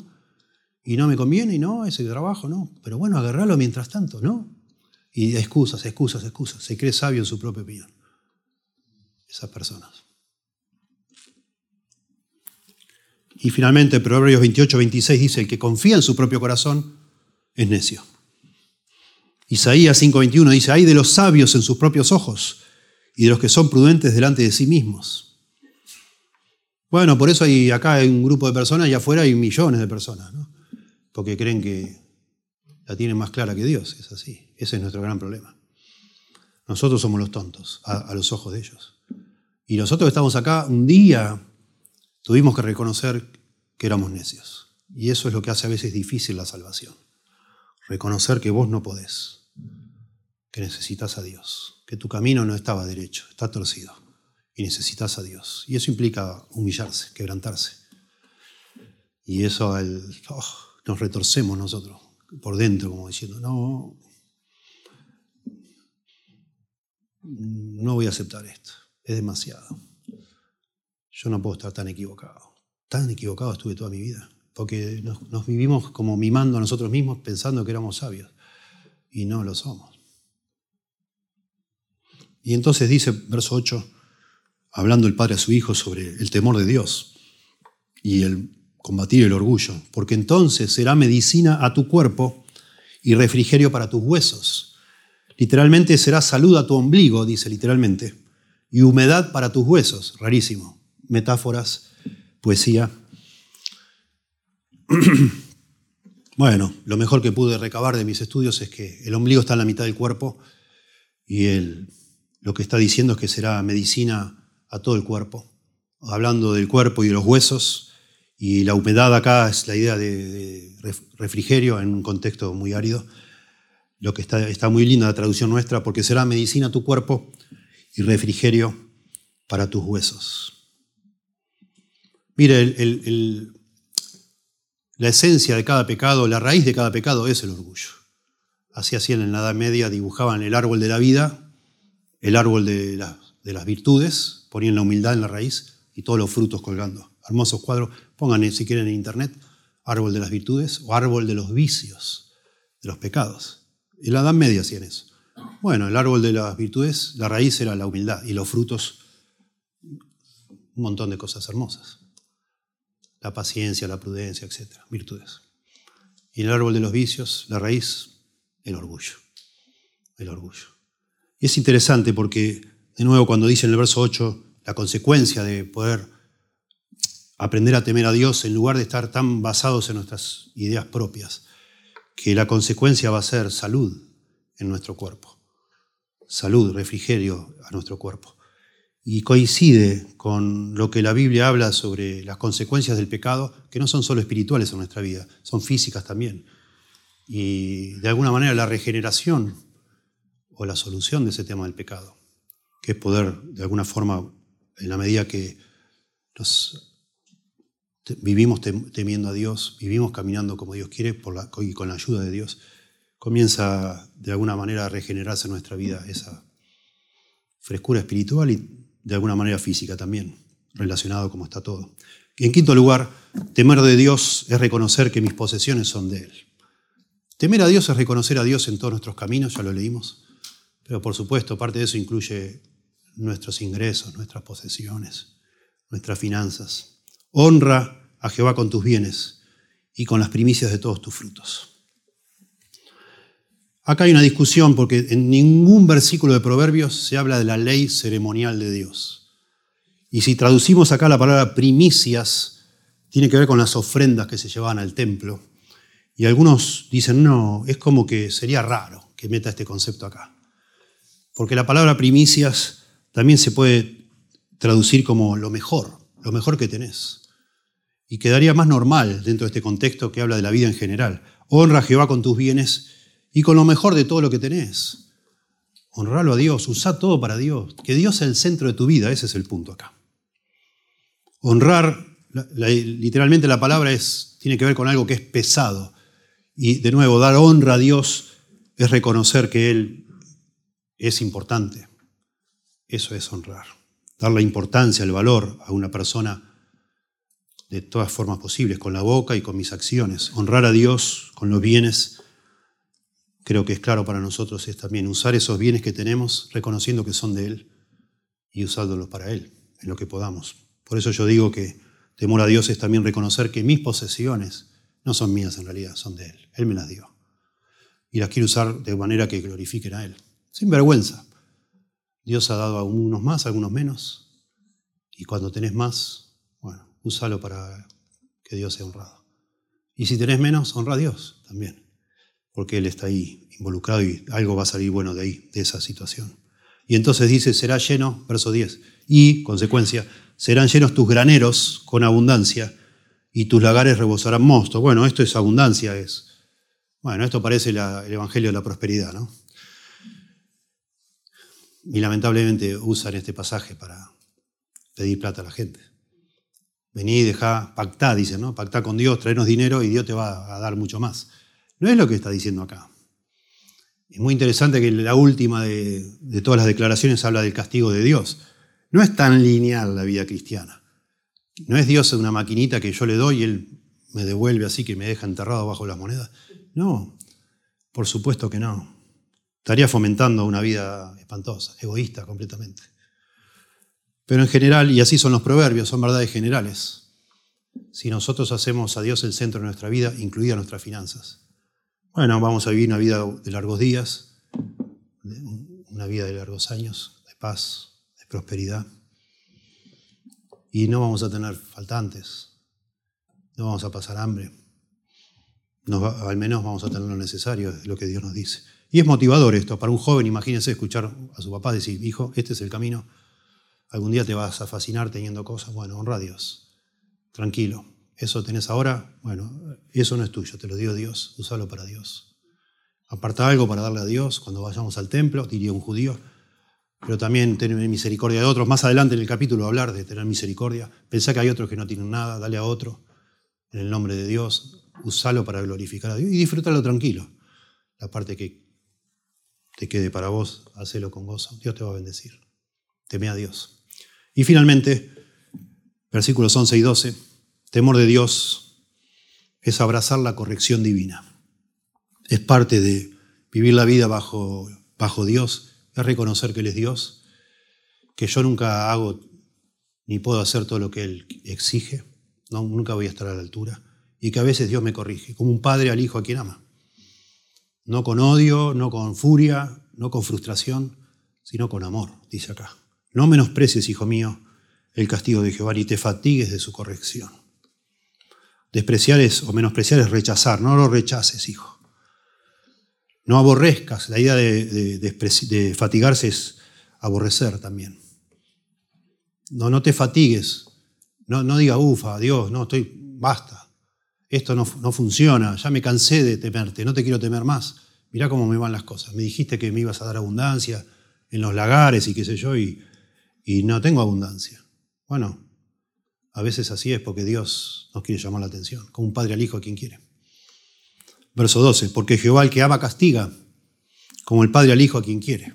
Y no me conviene, y no, ese trabajo, no. Pero bueno, agarrarlo mientras tanto, ¿no? Y excusas, excusas, excusas. Se cree sabio en su propia opinión. Esas personas. Y finalmente, Proverbios 28, 26 dice, el que confía en su propio corazón es necio. Isaías 5:21 dice, hay de los sabios en sus propios ojos y de los que son prudentes delante de sí mismos. Bueno, por eso hay acá un grupo de personas y afuera hay millones de personas, ¿no? Porque creen que la tienen más clara que Dios. Es así. Ese es nuestro gran problema. Nosotros somos los tontos a, los ojos de ellos. Y nosotros que estamos acá, un día tuvimos que reconocer que éramos necios. Y eso es lo que hace a veces difícil la salvación. Reconocer que vos no podés, que necesitas a Dios, que tu camino no estaba derecho, está torcido y necesitas a Dios. Y eso implica humillarse, quebrantarse. Y eso oh, nos retorcemos nosotros por dentro, como diciendo, no, no voy a aceptar esto, es demasiado. Yo no puedo estar tan equivocado. Tan equivocado estuve toda mi vida, porque nos, vivimos como mimando a nosotros mismos pensando que éramos sabios, y no lo somos. Y entonces dice, verso 8, hablando el Padre a su Hijo sobre el temor de Dios y el combatir el orgullo, porque entonces será medicina a tu cuerpo y refrigerio para tus huesos. Literalmente será salud a tu ombligo, dice literalmente, y humedad para tus huesos. Rarísimo. Metáforas, poesía. [clears throat] Bueno, lo mejor que pude recabar de mis estudios es que el ombligo está en la mitad del cuerpo y lo que está diciendo es que será medicina a todo el cuerpo, hablando del cuerpo y de los huesos, y la humedad acá es la idea de, refrigerio en un contexto muy árido, lo que está, está muy linda la traducción nuestra, porque será medicina tu cuerpo y refrigerio para tus huesos. Mire, la esencia de cada pecado, la raíz de cada pecado es el orgullo. Así hacían en la Edad Media, dibujaban el árbol de la vida, el árbol de las virtudes, ponían la humildad en la raíz y todos los frutos colgando. Hermosos cuadros, pongan si quieren en internet, árbol de las virtudes o árbol de los vicios, de los pecados. Y la Edad Media hacían eso. Bueno, el árbol de las virtudes, la raíz era la humildad y los frutos, un montón de cosas hermosas. La paciencia, la prudencia, etc. Virtudes. Y el árbol de los vicios, la raíz, el orgullo. El orgullo. Y es interesante porque de nuevo, cuando dice en el verso 8 la consecuencia de poder aprender a temer a Dios en lugar de estar tan basados en nuestras ideas propias, que la consecuencia va a ser salud en nuestro cuerpo, salud, refrigerio a nuestro cuerpo. Y coincide con lo que la Biblia habla sobre las consecuencias del pecado, que no son solo espirituales en nuestra vida, son físicas también. Y de alguna manera la regeneración o la solución de ese tema del pecado que es poder, de alguna forma, en la medida que nos vivimos temiendo a Dios, vivimos caminando como Dios quiere y con la ayuda de Dios, comienza de alguna manera a regenerarse en nuestra vida esa frescura espiritual y de alguna manera física también, relacionado como está todo. Y en quinto lugar, temer de Dios es reconocer que mis posesiones son de Él. Temer a Dios es reconocer a Dios en todos nuestros caminos, ya lo leímos, pero por supuesto parte de eso incluye nuestros ingresos, nuestras posesiones, nuestras finanzas. Honra a Jehová con tus bienes y con las primicias de todos tus frutos. Acá hay una discusión porque en ningún versículo de Proverbios se habla de la ley ceremonial de Dios. Y si traducimos acá la palabra primicias, tiene que ver con las ofrendas que se llevaban al templo. Y algunos dicen, no, es como que sería raro que meta este concepto acá. Porque la palabra primicias también se puede traducir como lo mejor, lo mejor que tenés. Y quedaría más normal dentro de este contexto que habla de la vida en general. Honra a Jehová con tus bienes y con lo mejor de todo lo que tenés. Honralo a Dios, usa todo para Dios. Que Dios sea el centro de tu vida, ese es el punto acá. Honrar, literalmente la palabra es, tiene que ver con algo que es pesado. Y de nuevo, dar honra a Dios es reconocer que Él es importante. Eso es honrar. Dar la importancia, el valor a una persona de todas formas posibles, con la boca y con mis acciones. Honrar a Dios con los bienes, creo que es claro para nosotros, es también usar esos bienes que tenemos, reconociendo que son de Él y usándolos para Él, en lo que podamos. Por eso yo digo que temor a Dios es también reconocer que mis posesiones no son mías en realidad, son de Él. Él me las dio. Y las quiero usar de manera que glorifiquen a Él. Sin vergüenza. Dios ha dado a unos más, a algunos menos. Y cuando tenés más, úsalo para que Dios sea honrado. Y si tenés menos, honra a Dios también. Porque Él está ahí involucrado y algo va a salir bueno de ahí, de esa situación. Y entonces dice, será lleno, verso 10, y, consecuencia, serán llenos tus graneros con abundancia y tus lagares rebosarán mosto. Bueno, esto es abundancia, es. Bueno, esto parece el Evangelio de la Prosperidad, ¿no? Y lamentablemente usan este pasaje para pedir plata a la gente. Vení, dejá, pactá, dicen, ¿no? Pactá con Dios, traernos dinero y Dios te va a dar mucho más. No es lo que está diciendo acá. Es muy interesante que la última de, de todas las declaraciones habla del castigo de Dios. No es tan lineal la vida cristiana. No es Dios una maquinita que yo le doy y Él me devuelve así que me deja enterrado bajo las monedas. No, por supuesto que no. Estaría fomentando una vida espantosa, egoísta completamente. Pero en general, y así son los proverbios, son verdades generales. Si nosotros hacemos a Dios el centro de nuestra vida, incluidas nuestras finanzas, bueno, vamos a vivir una vida de largos días, una vida de largos años, de paz, prosperidad. Y no vamos a tener faltantes, no vamos a pasar hambre. al menos vamos a tener lo necesario, es lo que Dios nos dice. Y es motivador esto, para un joven, imagínense escuchar a su papá decir, hijo, este es el camino, algún día te vas a fascinar teniendo cosas, bueno, honra a Dios, tranquilo, eso tenés ahora, bueno, eso no es tuyo, te lo dio Dios, úsalo para Dios. Aparta algo para darle a Dios cuando vayamos al templo, diría un judío, pero también tener misericordia de otros. Más adelante en el capítulo hablar de tener misericordia. Pensá que hay otros que no tienen nada, dale a otro en el nombre de Dios, usalo para glorificar a Dios y disfrútalo tranquilo. La parte que te quede para vos, hacelo con gozo. Dios te va a bendecir. Teme a Dios. Y finalmente, versículos 11 y 12, temor de Dios es abrazar la corrección divina. Es parte de vivir la vida bajo, Dios es reconocer que Él es Dios, que yo nunca hago ni puedo hacer todo lo que Él exige, no, nunca voy a estar a la altura, y que a veces Dios me corrige, como un padre al hijo a quien ama. No con odio, no con furia, no con frustración, sino con amor, dice acá. No menosprecies, hijo mío, el castigo de Jehová, ni te fatigues de su corrección. Despreciar es, o menospreciar es rechazar, no lo rechaces, hijo. No aborrezcas. La idea de, fatigarse es aborrecer también. No, no te fatigues. No, no diga, ufa, Dios, no, estoy, basta. Esto no, no, funciona, ya me cansé de temerte, no te quiero temer más. Mirá cómo me van las cosas. Me dijiste que me ibas a dar abundancia en los lagares y qué sé yo, y, y no tengo abundancia. Bueno, a veces así es porque Dios nos quiere llamar la atención, como un padre al hijo a quien quiere. Verso 12, porque Jehová al que ama castiga, como el Padre al Hijo a quien quiere.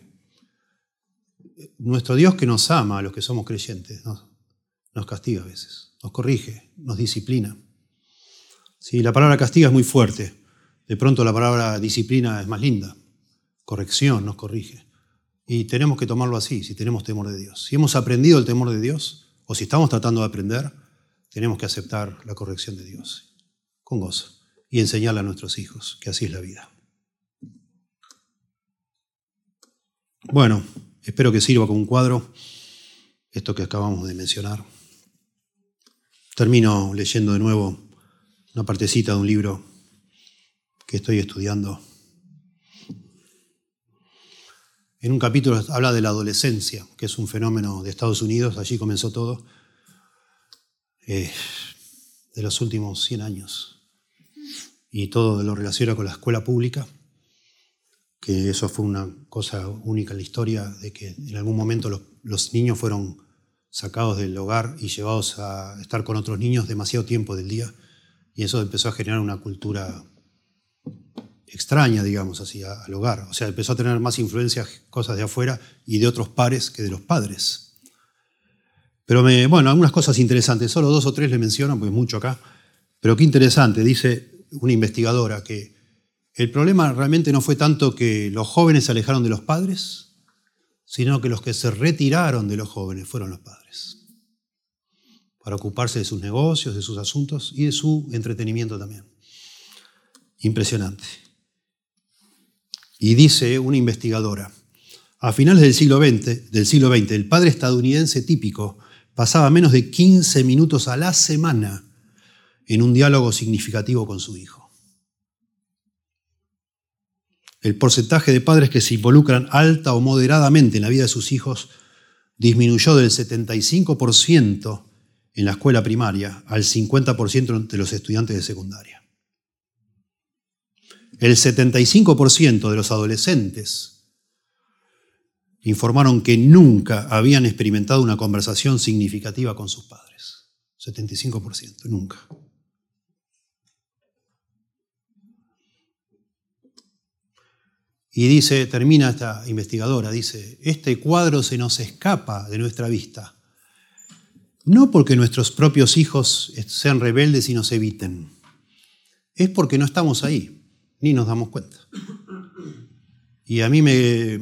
Nuestro Dios que nos ama a los que somos creyentes, nos, castiga a veces, nos corrige, nos disciplina. Si la palabra castiga es muy fuerte, de pronto la palabra disciplina es más linda. Corrección nos corrige. Y tenemos que tomarlo así, si tenemos temor de Dios. Si hemos aprendido el temor de Dios, o si estamos tratando de aprender, tenemos que aceptar la corrección de Dios, con gozo y enseñarle a nuestros hijos que así es la vida. Bueno, espero que sirva como un cuadro esto que acabamos de mencionar. Termino leyendo de nuevo una partecita de un libro que estoy estudiando. En un capítulo habla de la adolescencia, que es un fenómeno de Estados Unidos, allí comenzó todo, eh, de los últimos 100 años. Y todo lo relaciona con la escuela pública, que eso fue una cosa única en la historia, de que en algún momento los, niños fueron sacados del hogar y llevados a estar con otros niños demasiado tiempo del día, y eso empezó a generar una cultura extraña, digamos así, al hogar. O sea, empezó a tener más influencia cosas de afuera y de otros pares que de los padres. Pero me, bueno, algunas cosas interesantes, solo dos o tres le menciono, porque es mucho acá. Pero qué interesante, dice una investigadora, que el problema realmente no fue tanto que los jóvenes se alejaron de los padres, sino que los que se retiraron de los jóvenes fueron los padres, para ocuparse de sus negocios, de sus asuntos y de su entretenimiento también. Impresionante. Y dice una investigadora, a finales del siglo XX, del siglo XX, el padre estadounidense típico pasaba menos de 15 minutos a la semana en un diálogo significativo con su hijo. El porcentaje de padres que se involucran alta o moderadamente en la vida de sus hijos disminuyó del 75% en la escuela primaria al 50% de los estudiantes de secundaria. El 75% de los adolescentes informaron que nunca habían experimentado una conversación significativa con sus padres. 75%, nunca. Y dice, termina esta investigadora, dice, este cuadro se nos escapa de nuestra vista, no porque nuestros propios hijos sean rebeldes y nos eviten, es porque no estamos ahí, ni nos damos cuenta. Y a mí me,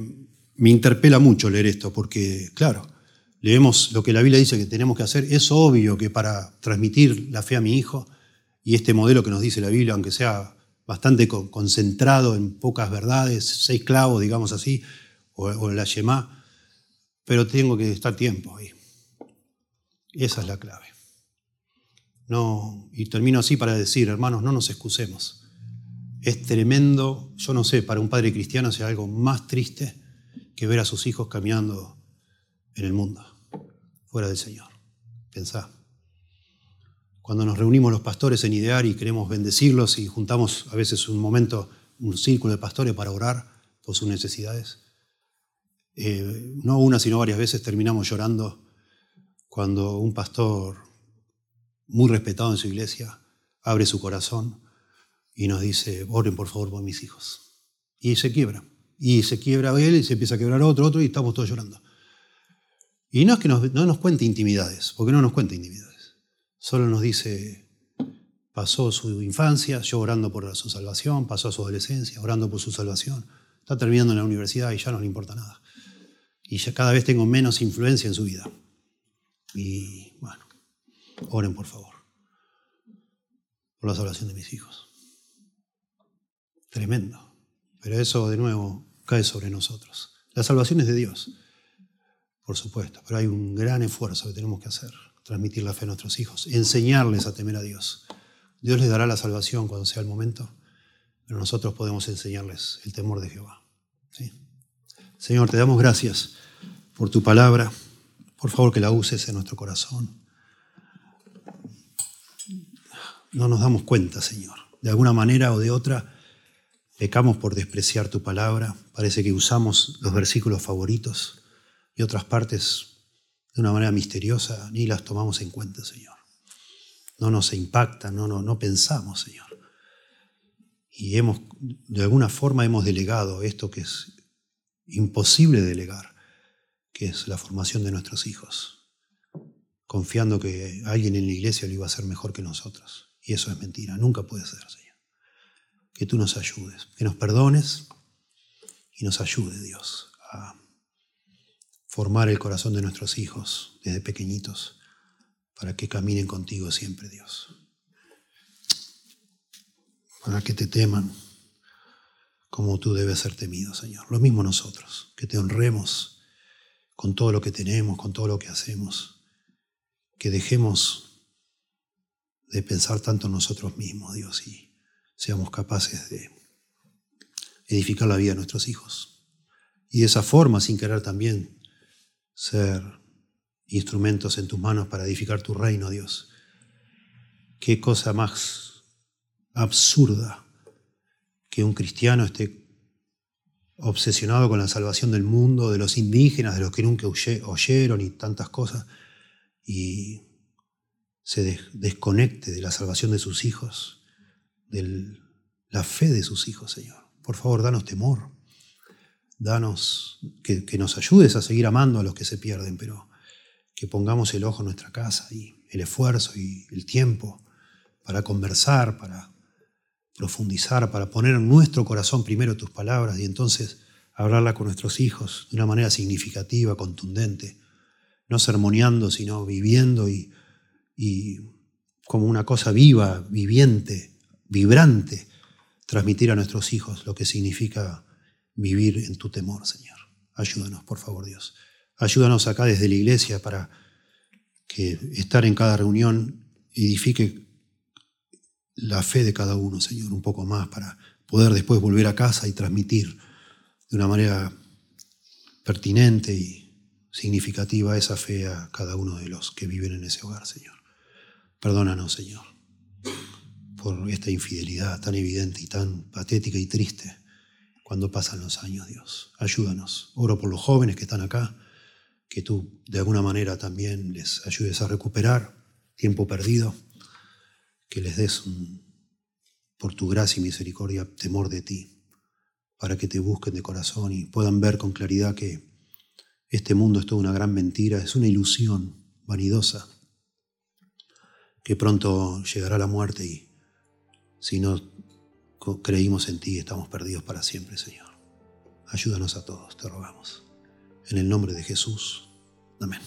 interpela mucho leer esto, porque, claro, leemos lo que la Biblia dice que tenemos que hacer. Es obvio que para transmitir la fe a mi hijo, y este modelo que nos dice la Biblia, aunque sea bastante concentrado en pocas verdades, seis clavos, digamos así, o, la Yemá, pero tengo que estar tiempo ahí. Esa es la clave. No, y termino así para decir, hermanos, no nos excusemos. Es tremendo, yo no sé, para un padre cristiano sea algo más triste que ver a sus hijos caminando en el mundo, fuera del Señor. Pensá. Cuando nos reunimos los pastores en Idear y queremos bendecirlos y juntamos a veces un momento, un círculo de pastores para orar por sus necesidades, eh, no una, sino varias veces terminamos llorando cuando un pastor muy respetado en su iglesia abre su corazón y nos dice, oren por favor por mis hijos. Y se quiebra. Y se quiebra él y se empieza a quebrar otro, otro y estamos todos llorando. Y no es que no nos cuente intimidades, porque no nos cuenta intimidades. Solo nos dice, pasó su infancia, yo orando por su salvación, pasó su adolescencia, orando por su salvación. Está terminando en la universidad y ya no le importa nada. Y ya cada vez tengo menos influencia en su vida. Y bueno, oren por favor. Por la salvación de mis hijos. Tremendo. Pero eso de nuevo cae sobre nosotros. La salvación es de Dios, por supuesto, pero hay un gran esfuerzo que tenemos que hacer, transmitir la fe a nuestros hijos, enseñarles a temer a Dios. Dios les dará la salvación cuando sea el momento, pero nosotros podemos enseñarles el temor de Jehová. Señor, te damos gracias por tu palabra. Por favor, que la uses en nuestro corazón. No nos damos cuenta, Señor. De alguna manera o de otra, Pecamos por despreciar tu palabra. Parece que usamos los versículos favoritos y otras partes de una manera misteriosa ni las tomamos en cuenta, Señor. No nos impacta, no, no, no pensamos, Señor. Y hemos, de alguna forma hemos delegado esto que es imposible delegar, que es la formación de nuestros hijos, confiando que alguien en la iglesia lo iba a hacer mejor que nosotros. Y eso es mentira, nunca puede ser, Señor que tú nos ayudes, que nos perdones y nos ayude, Dios, a formar el corazón de nuestros hijos desde pequeñitos para que caminen contigo siempre, Dios. Para que te teman como tú debes ser temido, Señor. Lo mismo nosotros, que te honremos con todo lo que tenemos, con todo lo que hacemos, que dejemos de pensar tanto en nosotros mismos, Dios, y seamos capaces de edificar la vida de nuestros hijos. Y de esa forma, sin querer también ser instrumentos en tus manos para edificar tu reino, Dios. Qué cosa más absurda que un cristiano esté obsesionado con la salvación del mundo, de los indígenas, de los que nunca oyeron y tantas cosas, y se desconecte de la salvación de sus hijos de la fe de sus hijos, Señor. Por favor, danos temor. Danos que, nos ayudes a seguir amando a los que se pierden, pero que pongamos el ojo en nuestra casa y el esfuerzo y el tiempo para conversar, para profundizar, para poner en nuestro corazón primero tus palabras y entonces hablarla con nuestros hijos de una manera significativa, contundente, no sermoneando, sino viviendo y como una cosa viva, viviente, vibrante, transmitir a nuestros hijos lo que significa vivir en tu temor, Señor. Ayúdanos, por favor, Dios. Ayúdanos acá desde la iglesia para que estar en cada reunión edifique la fe de cada uno, Señor, un poco más para poder después volver a casa y transmitir de una manera pertinente y significativa esa fe a cada uno de los que viven en ese hogar, Señor. Perdónanos, Señor, por esta infidelidad tan evidente y tan patética y triste cuando pasan los años, Dios. Ayúdanos. Oro por los jóvenes que están acá, que tú de alguna manera también les ayudes a recuperar tiempo perdido, que les des por tu gracia y misericordia temor de ti, para que te busquen de corazón y puedan ver con claridad que este mundo es toda una gran mentira, es una ilusión vanidosa, que pronto llegará la muerte y si no creímos en ti estamos perdidos para siempre, Señor. Ayúdanos a todos, te rogamos. En el nombre de Jesús. Amén.